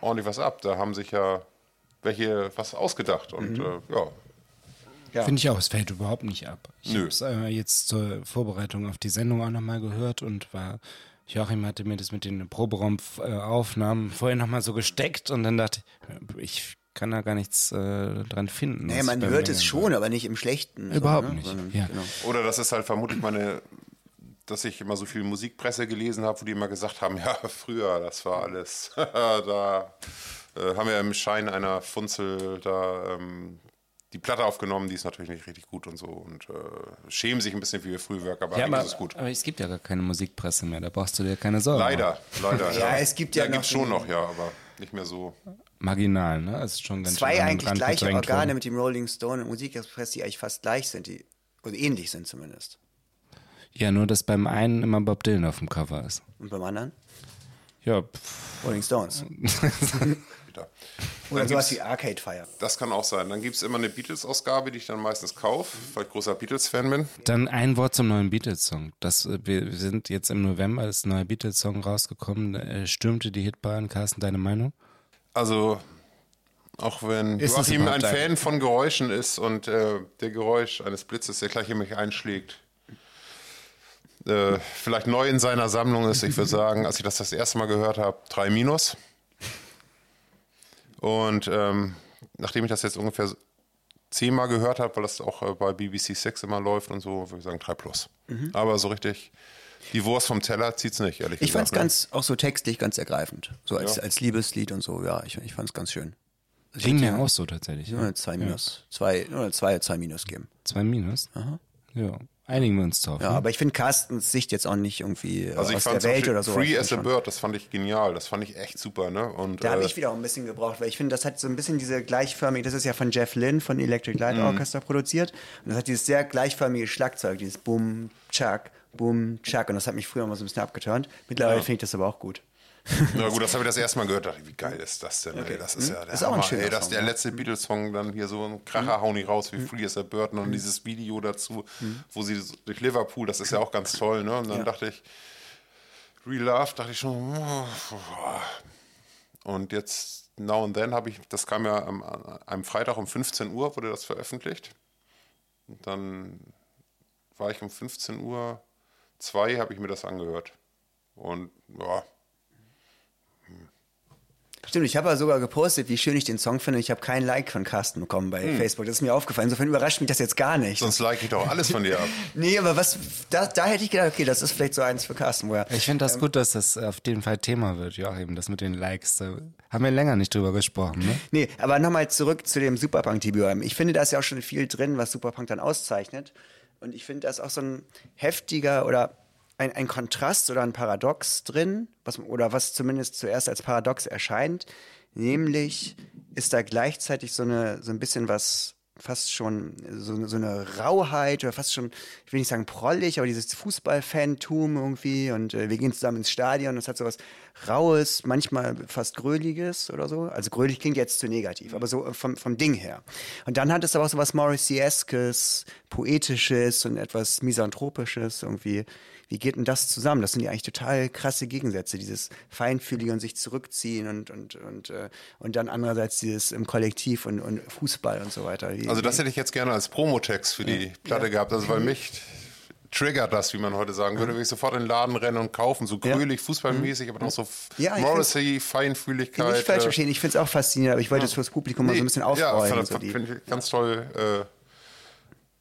ordentlich was ab. Da haben sich ja welche was ausgedacht und äh, ja. Ja. Finde ich auch, es fällt überhaupt nicht ab. Ich habe es äh, jetzt zur Vorbereitung auf die Sendung auch nochmal gehört und war, Joachim hatte mir das mit den Proberaum-Aufnahmen vorher nochmal so gesteckt und dann dachte ich, ich kann da gar nichts äh, dran finden. Nee, was man hört es schon, aber nicht im Schlechten. so, Überhaupt ne? nicht, Sondern, ja. Genau. Oder das ist halt vermutlich meine, dass ich immer so viel Musikpresse gelesen habe, wo die immer gesagt haben, ja, früher, das war alles, da äh, haben wir im Schein einer Funzel da ähm, die Platte aufgenommen, die ist natürlich nicht richtig gut und so und äh, schämen sich ein bisschen für ihr Frühwerk, aber Ja, eigentlich aber, ist es gut. aber es gibt ja gar keine Musikpresse mehr, da brauchst du dir keine Sorgen Leider, leider. Ja, es gibt ja ja noch gibt's schon noch, ja, aber nicht mehr so. machen. Marginal, ne? Es ist schon ganz Zwei eigentlich gleiche Organe worden. mit dem Rolling Stone und Musikexpress, die eigentlich fast gleich sind, die oder ähnlich sind zumindest. Ja, nur dass beim einen immer Bob Dylan auf dem Cover ist. Und beim anderen Ja, pff, Rolling Stones. Wieder. Oder Dann sowas wie Arcade Fire. Das kann auch sein. Dann gibt es immer eine Beatles-Ausgabe, die ich dann meistens kaufe, weil ich großer Beatles-Fan bin. Dann ein Wort zum neuen Beatles-Song. Das, äh, wir sind jetzt im November, ist ein neuer Beatles-Song rausgekommen, äh, stürmte die Hitbahn. Carsten, deine Meinung? Also, auch wenn Ist Joachim ein- Fan von Geräuschen ist und äh, der Geräusch eines Blitzes, der gleich in mich einschlägt, äh, vielleicht neu in seiner Sammlung ist, ich würde sagen, als ich das das erste Mal gehört habe, drei Minus. Und ähm, nachdem ich das jetzt ungefähr zehnmal gehört habe, weil das auch äh, bei BBC Six immer läuft und so, würde ich sagen drei Plus. Aber so richtig, die Wurst vom Teller zieht's nicht, ehrlich Mhm. Ich fand es gesagt. ne? ganz, auch so textlich ganz ergreifend. So als, als Liebeslied und so, ja, ich, ich fand es ganz schön. Also Ging ich mir auch so tatsächlich. Nur eine zwei Minus. Zwei, nur eine zwei, zwei Minus geben. Zwei Minus? Ja, einigen wir uns drauf. Ja, ne? aber ich finde Carstens Sicht jetzt auch nicht irgendwie Also ich aus fand der Welt oder so. Free as a Bird, das fand ich genial, das fand ich echt super, ne? Und, Da habe äh, ich wieder auch ein bisschen gebraucht, weil ich finde, das hat so ein bisschen diese gleichförmige, das ist ja von Jeff Lynne von Electric Light Mhm. Orchestra produziert. Und das hat dieses sehr gleichförmige Schlagzeug, dieses Bum, Chuck, Bum, Chuck. Und das hat mich früher mal so ein bisschen abgeturnt. Mittlerweile finde ich das aber auch gut. Na gut, das habe ich das erste Mal gehört, dachte ich, wie geil ist das denn? Ey, das ist ja der Hm? Ist auch ein ey, dass Song, der ja. letzte Beatles-Song dann hier so ein Kracher hauen die raus wie Free as a Bird und dann dieses Video dazu, wo sie durch Liverpool, das ist ja auch ganz toll, ne? Und dann dachte ich, Real Love, dachte ich schon, und jetzt Now and Then habe ich, das kam ja am, an einem Freitag um 15 Uhr, wurde das veröffentlicht. Und dann war ich um 15 Uhr zwei, habe ich mir das angehört. Und ja, Stimmt, ich habe ja sogar gepostet, wie schön ich den Song finde. Ich habe kein Like von Carsten bekommen bei Facebook. Das ist mir aufgefallen. Insofern überrascht mich das jetzt gar nicht. Hm. sonst like ich doch alles von dir ab. Nee, aber was, da, da hätte ich gedacht, okay, das ist vielleicht so eins für Carsten, wo er. Ich finde Ähm, das gut, dass das auf jeden Fall Thema wird, Joachim, das mit den Likes. Da haben wir länger nicht drüber gesprochen, ne? Nee, aber nochmal zurück zu dem Superpunk-Debüt. Ich finde, da ist ja auch schon viel drin, was Superpunk dann auszeichnet. Und ich finde, da ist auch so ein heftiger oder ein, ein Kontrast oder ein Paradox drin, was, oder was zumindest zuerst als Paradox erscheint. Nämlich ist da gleichzeitig so, eine, so ein bisschen was fast schon so, so eine Rauheit oder fast schon, ich will nicht sagen prollig, aber dieses Fußballfantum irgendwie und äh, wir gehen zusammen ins Stadion und es hat so was Raues, manchmal fast Gröliges oder so. Also grölig klingt jetzt zu negativ, aber so vom, vom Ding her. Und dann hat es aber auch so was Morrissey-eskes, Poetisches und etwas Misanthropisches irgendwie. Wie geht denn das zusammen? Das sind ja eigentlich total krasse Gegensätze, dieses Feinfühlige und sich zurückziehen und, und, und, äh, und dann andererseits dieses im Kollektiv und, und Fußball und so weiter. Wie, Also das hätte ich jetzt gerne als Promotext für die Platte gehabt, also weil mich triggert das, wie man heute sagen würde, will ich sofort in den Laden rennen und kaufen, so Ja. grölig, fußballmäßig, aber noch so Ja, ich Morrissey, nicht Feinfühligkeit. falsch äh, verstehen, ich finde es auch faszinierend, aber ich wollte es fürs Publikum mal so ein bisschen Ja, fand, so die, finde ich ganz toll. Äh,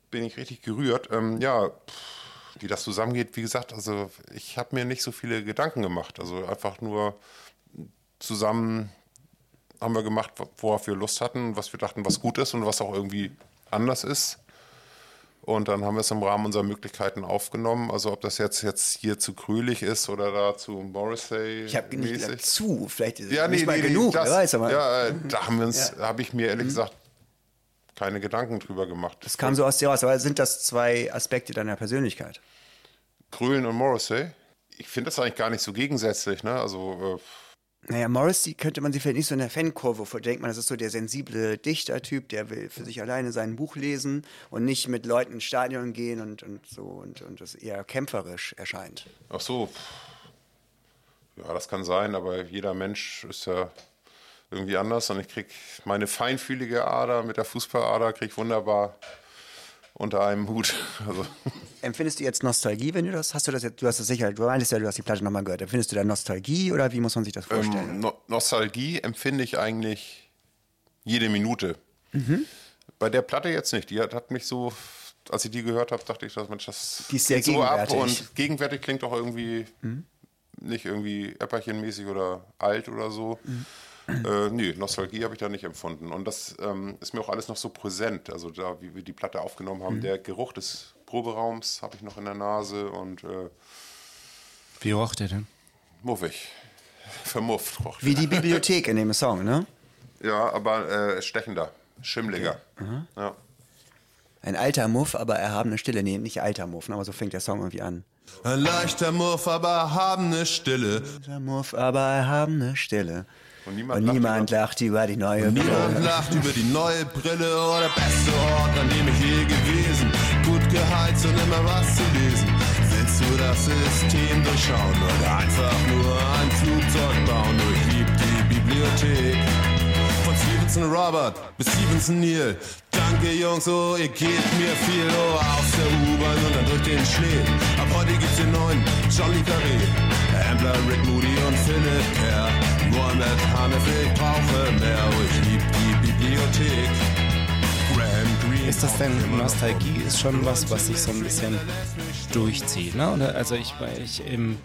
bin ich richtig gerührt. Ähm, ja, pff, wie das zusammengeht, wie gesagt, also ich habe mir nicht so viele Gedanken gemacht. Also einfach nur zusammen haben wir gemacht, worauf wir Lust hatten, was wir dachten, was gut ist und was auch irgendwie anders ist. Und dann haben wir es im Rahmen unserer Möglichkeiten aufgenommen. Also ob das jetzt, jetzt hier zu krühlig ist oder da zu Morrissey. ich habe nicht zu, vielleicht ist es Ja, nee, nicht mal nee, nee, genug, das, wer weiß, aber ja, äh, da haben wir uns, Ja. habe ich mir ehrlich gesagt keine Gedanken drüber gemacht. das kam so aus dir raus. Aber sind das zwei Aspekte deiner Persönlichkeit? Krölen und Morrissey. Ich finde das eigentlich gar nicht so gegensätzlich, ne? Also Naja, Morrissey könnte man sich vielleicht nicht so in der Fankurve. Denkt man, das ist so der sensible Dichtertyp, der will für sich alleine sein Buch lesen und nicht mit Leuten ins Stadion gehen und, und so und, und das eher kämpferisch erscheint. äh, ach so. Ja, das kann sein, aber jeder Mensch ist ja irgendwie anders und ich krieg meine feinfühlige Ader mit der Fußballader krieg ich wunderbar unter einem Hut. Also Empfindest du jetzt Nostalgie, wenn du das hast? Du das jetzt, du hast das sicher, du meintest ja, du hast die Platte nochmal gehört. Empfindest du da Nostalgie oder wie muss man sich das vorstellen? Ähm, no Nostalgie empfinde ich eigentlich jede Minute. Mhm. Bei der Platte jetzt nicht. Die hat, hat mich so, als ich die gehört habe, dachte ich, dass Mensch, das Die ist sehr so ab gegenwärtig. und gegenwärtig klingt auch irgendwie Mhm. nicht irgendwie äpperchenmäßig oder alt oder so. Mhm. Äh, nee, Nostalgie habe ich da nicht empfunden. Und das ähm, ist mir auch alles noch so präsent. Also da, wie wir die Platte aufgenommen Mhm. haben, der Geruch des Proberaums habe ich noch in der Nase und äh, Wie roch der denn? muffig. Vermufft. roch Wie die Bibliothek in dem Song, ne? Ja, aber äh, stechender, schimmliger. Ja. Ein alter Muff, aber erhabene Stille. Nee, nicht alter Muff, ne, aber so fängt der Song irgendwie an. Ein leichter Muff, aber erhabene Stille. Alter Muff, aber erhabene Stille. Und niemand Und lacht niemand über- lacht über die neue Niemand Brille. lacht über die neue Brille. Oh, der beste Ort, an dem ich je gewesen. Gut geheizt und immer was zu lesen. Willst du das System durchschauen oder einfach nur ein Flugzeug bauen? Oh, ich lieb die Bibliothek. Von Stevenson Robert bis Stevenson Neil. Danke Jungs, oh ihr gebt mir viel. Oh, aus der U-Bahn und dann durch den Schnee. Ab heute gibt's den neuen Johnny Carré. Ambler, Rick Moody und Philipp Kerr. Mohammed Hanef, ich brauche mehr. Oh, ich lieb die Bibliothek. Ist das denn Nostalgie? Ist schon was, was sich so ein bisschen durchzieht, ne? Oder, also ich, ich ähm,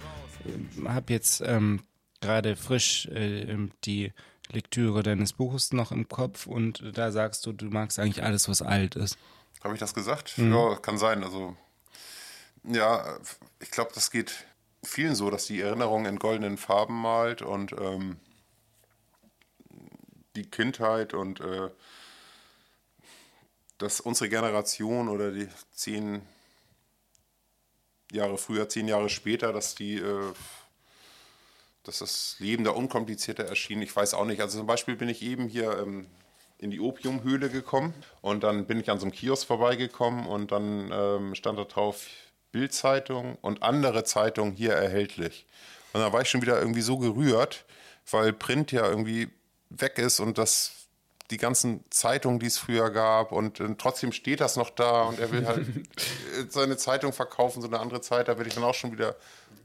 habe jetzt ähm, gerade frisch äh, ähm, die Lektüre deines Buches noch im Kopf und da sagst du, du magst eigentlich alles, was alt ist. Habe ich das gesagt? Mhm. Ja, kann sein. Also, ja, ich glaube, das geht vielen so, dass die Erinnerung in goldenen Farben malt und ähm, die Kindheit und äh, dass unsere Generation oder die zehn Jahre früher, zehn Jahre später, dass die äh, dass das Leben da unkomplizierter erschien. Ich weiß auch nicht. Also zum Beispiel bin ich eben hier ähm, in die Opiumhöhle gekommen und dann bin ich an so einem Kiosk vorbeigekommen und dann ähm, stand da drauf Bildzeitung und andere Zeitungen hier erhältlich. Und da war ich schon wieder irgendwie so gerührt, weil Print ja irgendwie weg ist und das die ganzen Zeitungen, die es früher gab und, äh, trotzdem steht das noch da und er will halt äh, seine Zeitung verkaufen, so eine andere Zeit, da werde ich dann auch schon wieder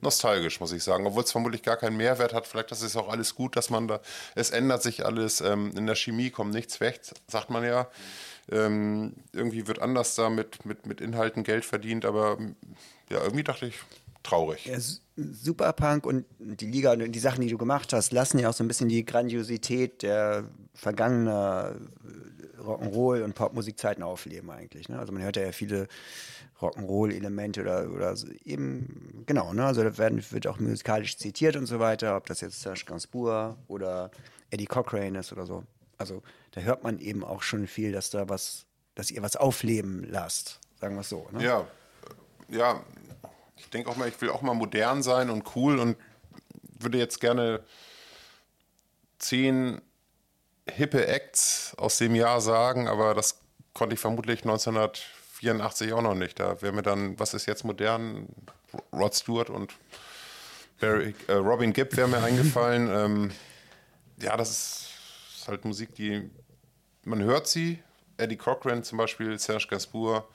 nostalgisch, muss ich sagen. Obwohl es vermutlich gar keinen Mehrwert hat. Vielleicht das ist auch alles gut, dass man da, es ändert sich alles, ähm, in der Chemie kommt nichts weg, sagt man ja. Ähm, irgendwie wird anders da mit, mit, mit Inhalten Geld verdient, aber ja, irgendwie dachte ich, traurig. Ja, Superpunk und die Liga und die Sachen, die du gemacht hast, lassen ja auch so ein bisschen die Grandiosität der vergangener äh, Rock'n'Roll- und Popmusikzeiten aufleben eigentlich. Ne? Also man hört ja viele Rock'n'Roll-Elemente oder, oder so eben, genau, ne? also da werden, wird auch musikalisch zitiert und so weiter, ob das jetzt Serge Gainsbourg oder Eddie Cochrane ist oder so. Also da hört man eben auch schon viel, dass da was dass ihr was aufleben lasst. Sagen wir es so. Ne? Ja, ja. Ich denke auch mal, ich will auch mal modern sein und cool und würde jetzt gerne zehn hippe Acts aus dem Jahr sagen, aber das konnte ich vermutlich 1984 auch noch nicht. Da wäre mir dann, was ist jetzt modern? Rod Stewart und Barry, äh, Robin Gibb wäre mir eingefallen. Ähm, ja, das ist, ist halt Musik, die man hört sie. Eddie Cochran zum Beispiel, Serge Gainsbourg,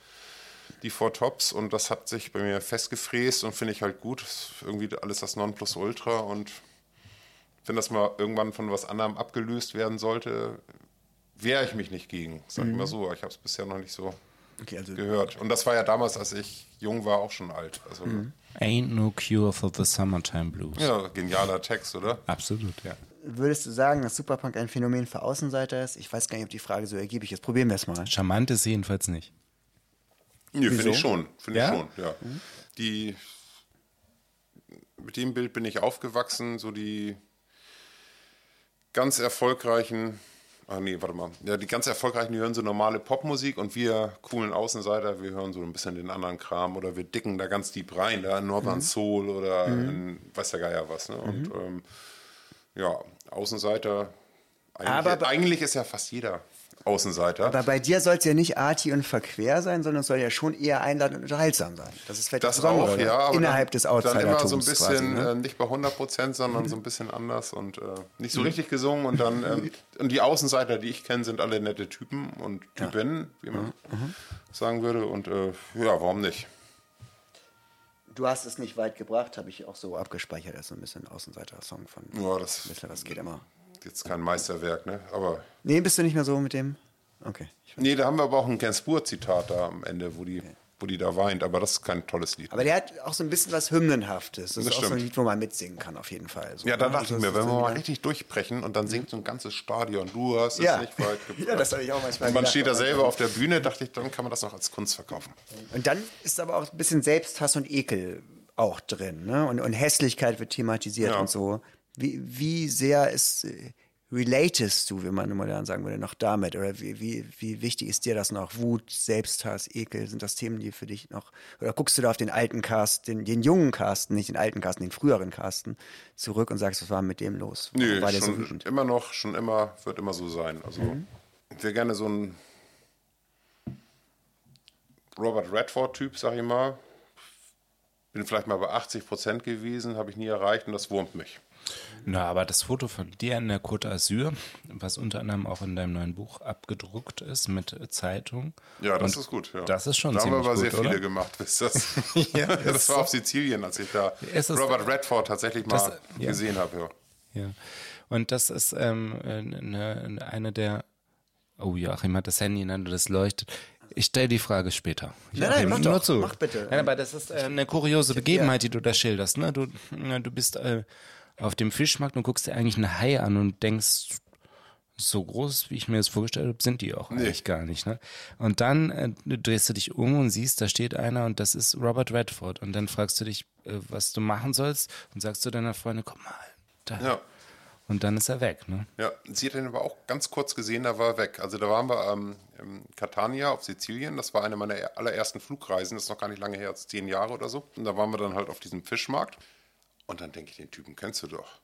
die Four Tops und das hat sich bei mir festgefräst und finde ich halt gut. Ist irgendwie alles das Nonplusultra und wenn das mal irgendwann von was anderem abgelöst werden sollte, wehre ich mich nicht gegen. Sag ich mal so. Ich habe es bisher noch nicht so Okay, also gehört. Und das war ja damals, als ich jung war, auch schon alt. Also, Ain't no cure for the summertime blues. ja, genialer Text, oder? Absolut, ja. Würdest du sagen, dass Superpunk ein Phänomen für Außenseiter ist? Ich weiß gar nicht, ob die Frage so ergiebig ist. Probieren wir es mal. Charmant ist jedenfalls nicht. Nee, finde ich schon. Finde Ja? ich schon, ja. Die, mit dem Bild bin ich aufgewachsen, so die ganz erfolgreichen, ah nee, warte mal, ja, die ganz erfolgreichen, die hören so normale Popmusik und wir coolen Außenseiter, wir hören so ein bisschen den anderen Kram oder wir dicken da ganz deep rein, da in Northern Soul oder in weiß der Geier was, ne? Und ähm, ja, Außenseiter, eigentlich, Aber- eigentlich ist ja fast jeder Außenseiter. Aber bei dir soll es ja nicht arty und verquer sein, sondern es soll ja schon eher einladend und unterhaltsam sein. Das ist vielleicht Das auch, ja. Aber innerhalb dann, des Dann immer so ein bisschen, quasi. Ne? äh, nicht bei 100 Prozent, sondern so ein bisschen anders und äh, nicht so richtig gesungen. Und dann ähm, und die Außenseiter, die ich kenne, sind alle nette Typen und Typen, wie man sagen würde. Und äh, ja, warum nicht? Du hast es nicht weit gebracht, habe ich auch so abgespeichert. Das ist so ein bisschen Außenseiter-Song von Ja, das Mittler, das geht immer. jetzt kein Meisterwerk, ne? Aber Nee, bist du nicht mehr so mit dem? Okay. Nee, da haben wir aber auch ein Gainsbourg-Zitat da am Ende, wo die, wo die da weint. Aber das ist kein tolles Lied. Aber der hat auch so ein bisschen was Hymnenhaftes. Das, Das ist auch so ein stimmt. Lied, wo man mitsingen kann, auf jeden Fall. So, ja, da ne? dachte ich mir, wenn wir mal wieder- richtig durchbrechen und dann singt so ein ganzes Stadion, du hast es Ja. nicht weit gebracht. Ja, das habe ich auch manchmal Und man gedacht, steht da selber auf der Bühne, dachte ich, dann kann man das noch als Kunst verkaufen. Und dann ist aber auch ein bisschen Selbsthass und Ekel auch drin. Ne? Und, und Hässlichkeit wird thematisiert Ja. und so. Wie, wie sehr ist, äh, relatest du, wie man modern sagen würde, noch damit? Oder wie, wie, wie wichtig ist dir das noch? Wut, Selbsthass, Ekel, sind das Themen, die für dich noch. Oder guckst du da auf den alten Cast, den, den jungen Casten, nicht den alten Casten, den früheren Casten, zurück und sagst, was war mit dem los? Nö, war der so schon wütend? immer noch, schon immer, wird immer so sein. Also ich wäre gerne so ein Robert Redford-Typ, sag ich mal. Bin vielleicht mal bei 80 Prozent gewesen, habe ich nie erreicht und das wurmt mich. Na, aber das Foto von dir in der Côte d'Azur, was unter anderem auch in deinem neuen Buch abgedruckt ist mit äh, Zeitung. Ja, das Und ist gut. Ja. Das ist schon Da haben wir ziemlich aber gut, sehr viele oder? gemacht. Wisst ihr das? Ja, das das war auf Sizilien, als ich da Robert Redford tatsächlich mal Das- ja. gesehen habe. Ja. Ja. Und das ist ähm, eine, eine der. Oh, Joachim hat das Handy in der Hand und das leuchtet. Ich stelle die Frage später. Nein, nein, Joachim, mach nur doch. zu. Mach bitte. Nein, aber das ist äh, eine kuriose Begebenheit, die du da schilderst. Ne? Du, na, du bist äh, auf dem Fischmarkt und guckst dir eigentlich einen Hai an und denkst, so groß, wie ich mir das vorgestellt habe, sind die auch eigentlich gar nicht. Ne? Und dann äh, du drehst du dich um und siehst, da steht einer und das ist Robert Redford. Und dann fragst du dich, äh, was du machen sollst und sagst zu deiner Freundin, komm mal. Da. Ja. Und dann ist er weg. Ne? Ja, sie hat ihn aber auch ganz kurz gesehen, da war er weg. Also da waren wir ähm, in Catania auf Sizilien. Das war eine meiner er- allerersten Flugreisen. Das ist noch gar nicht lange her, als zehn Jahre oder so. Und da waren wir dann halt auf diesem Fischmarkt. Und dann denke ich, den Typen kennst du doch.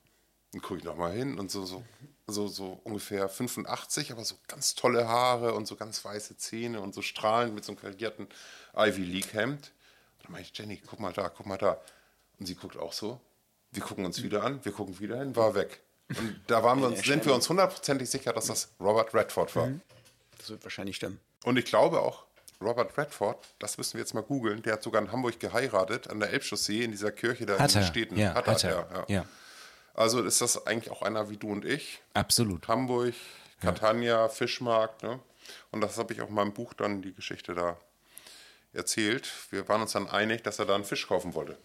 Dann gucke ich noch mal hin und so, so, so, so ungefähr 85, aber so ganz tolle Haare und so ganz weiße Zähne und so strahlend mit so einem karierten Ivy League Hemd. Und dann meine ich, Jenny, guck mal da, guck mal da. Und sie guckt auch so. Wir gucken uns wieder an, wir gucken wieder hin, war weg. Und da waren wir uns, sind wir uns hundertprozentig sicher, dass das Robert Redford war. Das wird wahrscheinlich stimmen. Und ich glaube auch, Robert Redford, das müssen wir jetzt mal googeln, der hat sogar in Hamburg geheiratet, an der Elbchaussee, in dieser Kirche da Hat in den. Städten. Ja, hat, hat er. Ja, ja. Ja. Also ist das eigentlich auch einer wie du und ich. Absolut. Hamburg, Catania, Fischmarkt. Ne? Und das habe ich auch in meinem Buch dann die Geschichte da erzählt. Wir waren uns dann einig, dass er da einen Fisch kaufen wollte.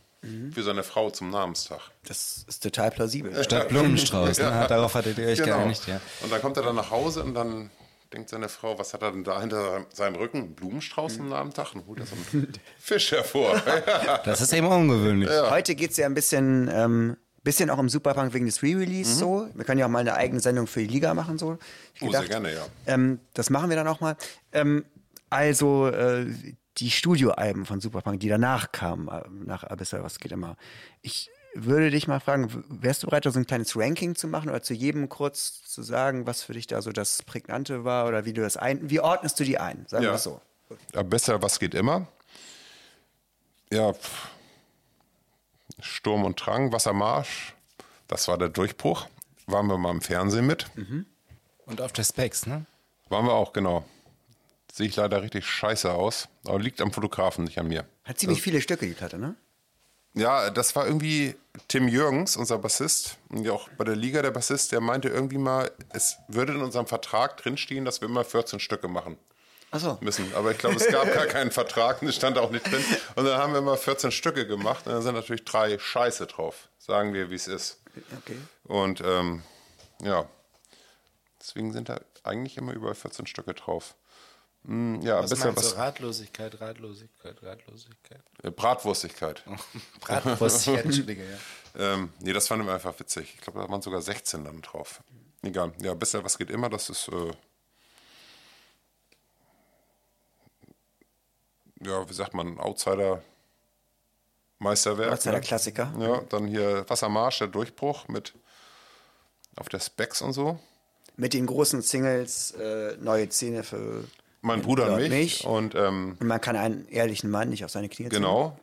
Für seine Frau zum Namenstag. Das ist total plausibel. Statt Blumenstrauß. Ne? Darauf hattet ihr euch Genau. geeinigt, ja. Und dann kommt er dann nach Hause und dann denkt seine Frau, was hat er denn da hinter seinem Rücken? Einen Blumenstrauß am Namenstag? Und holt er so einen Fisch hervor. Das ist eben ungewöhnlich. Heute geht es ja ein bisschen, ähm, bisschen auch im Superpunk wegen des Re-Release so. Wir können ja auch mal eine eigene Sendung für die Liga machen so. Ich Mhm. Oh, sehr gerne, ja. Ähm, das machen wir dann auch mal. Ähm, Also äh, die Studioalben von Superpunk, die danach kamen, äh, nach Abyssal, was geht immer. Ich würde dich mal fragen, wärst du bereit, da so ein kleines Ranking zu machen oder zu jedem kurz zu sagen, was für dich da so das Prägnante war oder wie du das ein, wie ordnest du die ein? Sagen wir Ja. es so. Ja, besser, was geht immer. Ja, pff. Sturm und Drang, Wassermarsch, das war der Durchbruch. Waren wir mal im Fernsehen mit. Und auf der Specs, ne? Waren wir auch, genau. Sehe ich leider richtig scheiße aus, aber liegt am Fotografen, nicht an mir. Hat ziemlich viele Stücke, die Platte, ne? Ja, das war irgendwie Tim Jürgens, unser Bassist, und ja auch bei der Liga der Bassist, der meinte irgendwie mal, es würde in unserem Vertrag drinstehen, dass wir immer 14 Stücke machen Achso. müssen. Aber ich glaube, es gab gar keinen Vertrag, das stand auch nicht drin. Und dann haben wir immer 14 Stücke gemacht und dann sind natürlich drei Scheiße drauf. Sagen wir, wie es ist. Okay. Und ähm, ja, deswegen sind da eigentlich immer überall 14 Stücke drauf. Hm, ja, Was besser meinst was. Ratlosigkeit, Ratlosigkeit, Ratlosigkeit. äh, Bratwurstigkeit. Entschuldige, ja. Ähm, nee, das fand ich einfach witzig. Ich glaube, da waren sogar 16 dann drauf. Egal. Ja, besser was geht immer, das ist. Äh, ja, wie sagt man, Outsider Meisterwerk. Outsider ne? Klassiker. Ja, dann hier Wassermarsch, der Durchbruch mit auf der Specs und so. Mit den großen Singles, äh, neue Szene für. Mein Bruder und mich. mich. Und ähm, Und man kann einen ehrlichen Mann nicht auf seine Knie ziehen. genau,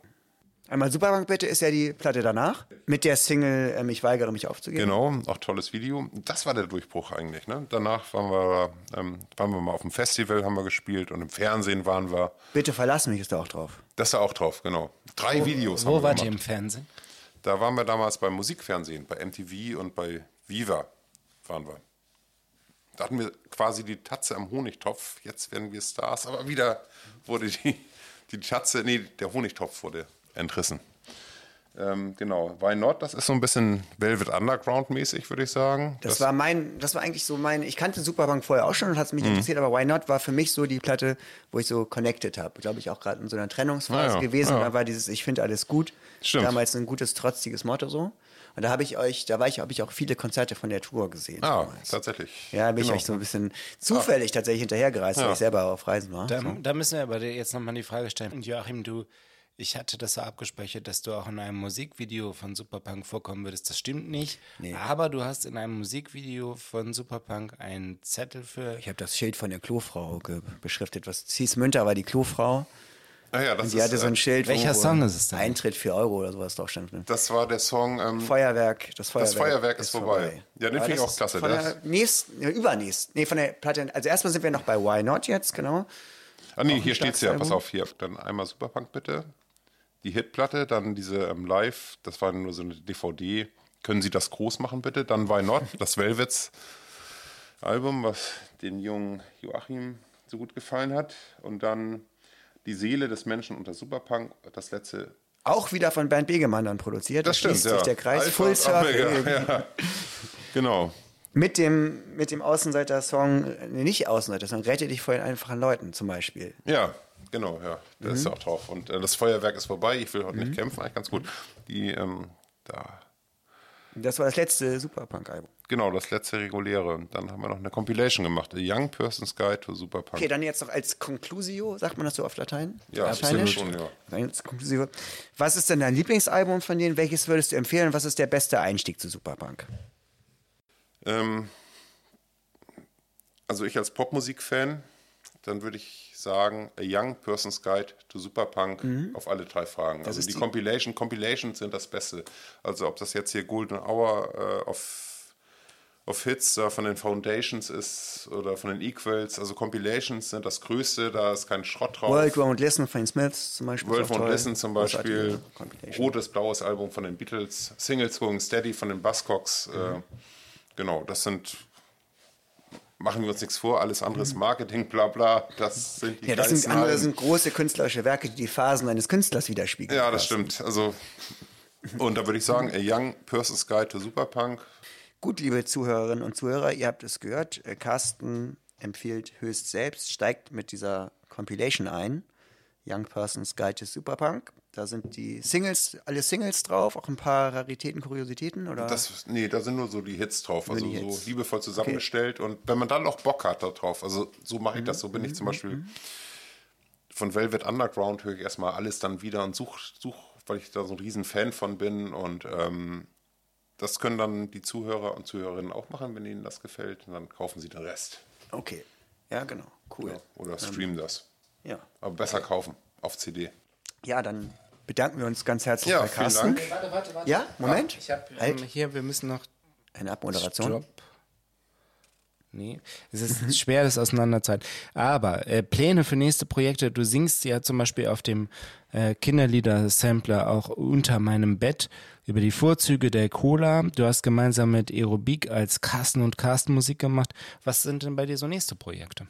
Einmal Superbank bitte ist ja die Platte danach. Mit der Single ähm, Ich weigere mich aufzugeben. Genau, auch tolles Video. Das war der Durchbruch eigentlich. Ne? Danach waren wir, ähm, waren wir mal auf dem Festival, haben wir gespielt und im Fernsehen waren wir. Bitte verlass mich ist da auch drauf. Das ist da auch drauf, genau. Drei Videos haben Wo wir wart ihr im. Fernsehen? Da waren wir damals beim Musikfernsehen, bei MTV und bei Viva waren wir. Da hatten wir quasi die Tatze am Honigtopf. Jetzt werden wir Stars, aber wieder wurde die, die Tatze, nee, der Honigtopf wurde entrissen. Ähm, genau, Why Not, das ist so ein bisschen Velvet Underground mäßig, würde ich sagen. Das, war mein, das war eigentlich so mein, ich kannte Superbank vorher auch schon und hat es mich Mhm. interessiert, aber Why Not war für mich so die Platte, wo ich so connected habe. Glaube ich auch gerade in so einer Trennungsphase Ah ja, gewesen. ja. Da war dieses, ich finde alles gut. Stimmt. Damals ein gutes, trotziges Motto so. Und da habe ich euch, da war ich, habe ich auch viele Konzerte von der Tour gesehen. Ah, damals. tatsächlich. Ja, bin Genau. ich euch so ein bisschen zufällig tatsächlich hinterhergereist, weil Ja. ich selber auf Reisen war. Da, so. da müssen wir aber jetzt nochmal die Frage stellen. Und Joachim, du, ich hatte das so abgespeichert, dass du auch in einem Musikvideo von Superpunk vorkommen würdest. Das stimmt nicht. Aber du hast in einem Musikvideo von Superpunk einen Zettel für. Ich habe das Schild von der Klofrau beschriftet. Was Thies Münter war die Klofrau. Ah ja, das Und die ist, hatte so ein äh, Schild. welcher Song ist es denn? Eintritt 4 Euro oder sowas drauf stand. Das war der Song. Ähm, Feuerwerk, das Feuerwerk, Das Feuerwerk ist vorbei. Ja, den finde ich auch ist klasse, Von das- der nächsten, ja, übernächsten, nee, von der Platte. Also erstmal sind wir noch bei Why Not jetzt, genau. ah nee, ein hier steht's ja. Pass auf, hier. Dann einmal Superpunk bitte. Die Hitplatte, dann diese ähm, Live. Das war nur so eine DVD. Können Sie das groß machen bitte? Dann Why Not, das Velvets Album, was den jungen Joachim so gut gefallen hat. Und dann Die Seele des Menschen unter Superpunk, das letzte. Auch wieder von Bernd Begemann dann produziert. Das Da stimmt, ja. der Kreis. Alpha Full Circle. Ja. Genau. Mit dem, mit dem Außenseiter-Song, nee, nicht Außenseiter-Song, Rette dich vor den einfachen Leuten zum Beispiel. Ja, genau, ja. Da Mhm. ist auch drauf. Und äh, das Feuerwerk ist vorbei. Ich will heute nicht kämpfen, eigentlich ganz gut. Die, ähm, da, Das war das letzte Superpunk-Album. Genau, das letzte reguläre. Und dann haben wir noch eine Compilation gemacht. A Young Person's Guide to Superpunk. Okay, dann jetzt noch als Conclusio, sagt man das so auf Latein? Ja, Lateinisch? schon, ja. Conclusio. Was ist denn dein Lieblingsalbum von denen? Welches würdest du empfehlen? Was ist der beste Einstieg zu Superpunk? Ähm, also ich als Popmusik-Fan, dann würde ich sagen, A Young Person's Guide to Superpunk auf alle drei Fragen. also Mhm. ist die, die- Compilation, Compilations sind das Beste. Also ob das jetzt hier Golden Hour äh, auf, auf Hits da von den Foundations ist oder von den Equals, also Compilations sind das Größte, da ist kein Schrott drauf. World Won't Listen von den Smiths zum Beispiel. World toll. Listen zum Beispiel, rotes, blaues Album von den Beatles, Singles Going Steady von den Buzzcocks. Mhm. Äh, genau, das sind, machen wir uns nichts vor, alles andere ist Marketing, bla bla. Das sind die Mhm. Ja, das sind, andere sind große künstlerische Werke, die die Phasen eines Künstlers widerspiegeln. Ja, das stimmt. Also, und da würde ich sagen, A Young Person's Guide to Superpunk. Gut, liebe Zuhörerinnen und Zuhörer, ihr habt es gehört. Äh, Carsten empfiehlt höchst selbst, steigt mit dieser Compilation ein. Young Person's Guide to Superpunk. Da sind die Singles, alle Singles drauf, auch ein paar Raritäten, Kuriositäten, oder? Das, nee, da sind nur so die Hits drauf, also die so Hits. liebevoll zusammengestellt. Und wenn man dann noch Bock hat da drauf, also so mache ich das, so bin ich zum Beispiel von Velvet Underground höre ich erstmal alles dann wieder und suche, such, weil ich da so ein riesen Fan von bin. Und ähm, das können dann die Zuhörer und Zuhörerinnen auch machen, wenn ihnen das gefällt. Und dann kaufen sie den Rest. Okay. Ja, genau. Cool. Ja, oder streamen das. Ja. Aber besser kaufen auf CD. Ja, dann bedanken wir uns ganz herzlich Ja, bei vielen Carsten. Dank. Warte, warte, warte. Ja, Moment. Ich habe Halt. ähm, hier, wir müssen noch Eine Abmoderation. Stopp. Nee, es ist schwer, das auseinanderzuhalten. Aber äh, Pläne für nächste Projekte, du singst ja zum Beispiel auf dem äh, Kinderlieder-Sampler auch unter meinem Bett über die Vorzüge der Cola. Du hast gemeinsam mit Aerobik als Carsten und Carsten Musik gemacht. Was sind denn bei dir so nächste Projekte?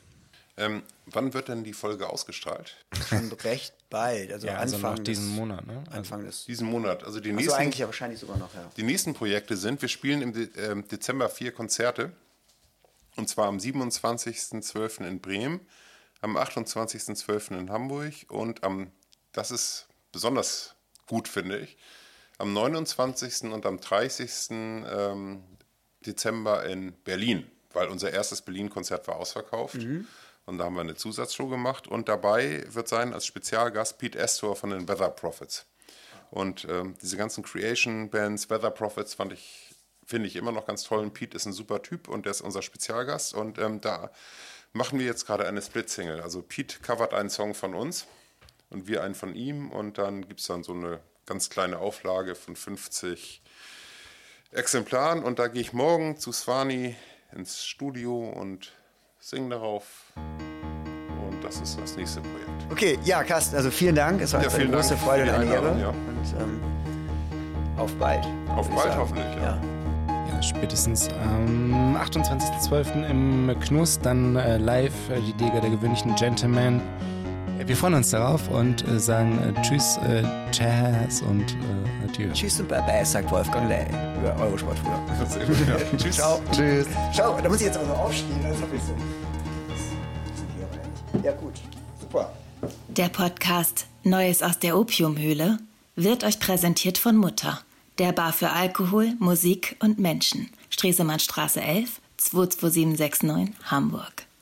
Ähm, wann wird denn die Folge ausgestrahlt? Schon recht bald. Also Ja, also Anfang noch diesen des, Monat, ne? Anfang des. Diesen Monat. Also die Also nächsten, eigentlich ja wahrscheinlich sogar noch, ja. die nächsten Projekte sind, wir spielen im De ähm, Dezember vier Konzerte. Und zwar am 27.12. in Bremen, am 28.12. in Hamburg und am, das ist besonders gut, finde ich, am 29. und am 30. Ähm, Dezember in Berlin, weil unser erstes Berlin-Konzert war ausverkauft. Und da haben wir eine Zusatzshow gemacht. Und dabei wird sein als Spezialgast Pete Astor von den Weather Prophets. Und ähm, diese ganzen Creation-Bands, Weather Prophets, fand ich, finde ich immer noch ganz toll. Und Pete ist ein super Typ und der ist unser Spezialgast. Und ähm, da machen wir jetzt gerade eine Split-Single. Also Pete covert einen Song von uns und wir einen von ihm. Und dann gibt es dann so eine ganz kleine Auflage von 50 Exemplaren. Und da gehe ich morgen zu Svani ins Studio und singe darauf. Und das ist das nächste Projekt. Okay, ja, Carsten, also vielen Dank. Es war Ja, eine große Dank Freude und eine Ehre. Ja. Und ähm, auf bald. Auf bald sagen. hoffentlich, ja. Ja, spätestens am 28.12. im Knuss, dann äh, live äh, die Liga der gewöhnlichen Gentlemen. Äh, Wir freuen uns darauf und äh, sagen äh, Tschüss, äh, Jazz und äh, Adieu. Tschüss und Bye-bye, sagt Wolfgang Ley über Eurosport früher. Ja, tschüss. Ciao. Tschüss. Ciao, da muss ich jetzt auch so aufstehen. Das hab ich so. Ja, gut. Super. Der Podcast Neues aus der Opiumhöhle wird euch präsentiert von Mutter, der Bar für Alkohol, Musik und Menschen. Stresemannstraße 11 22769 Hamburg.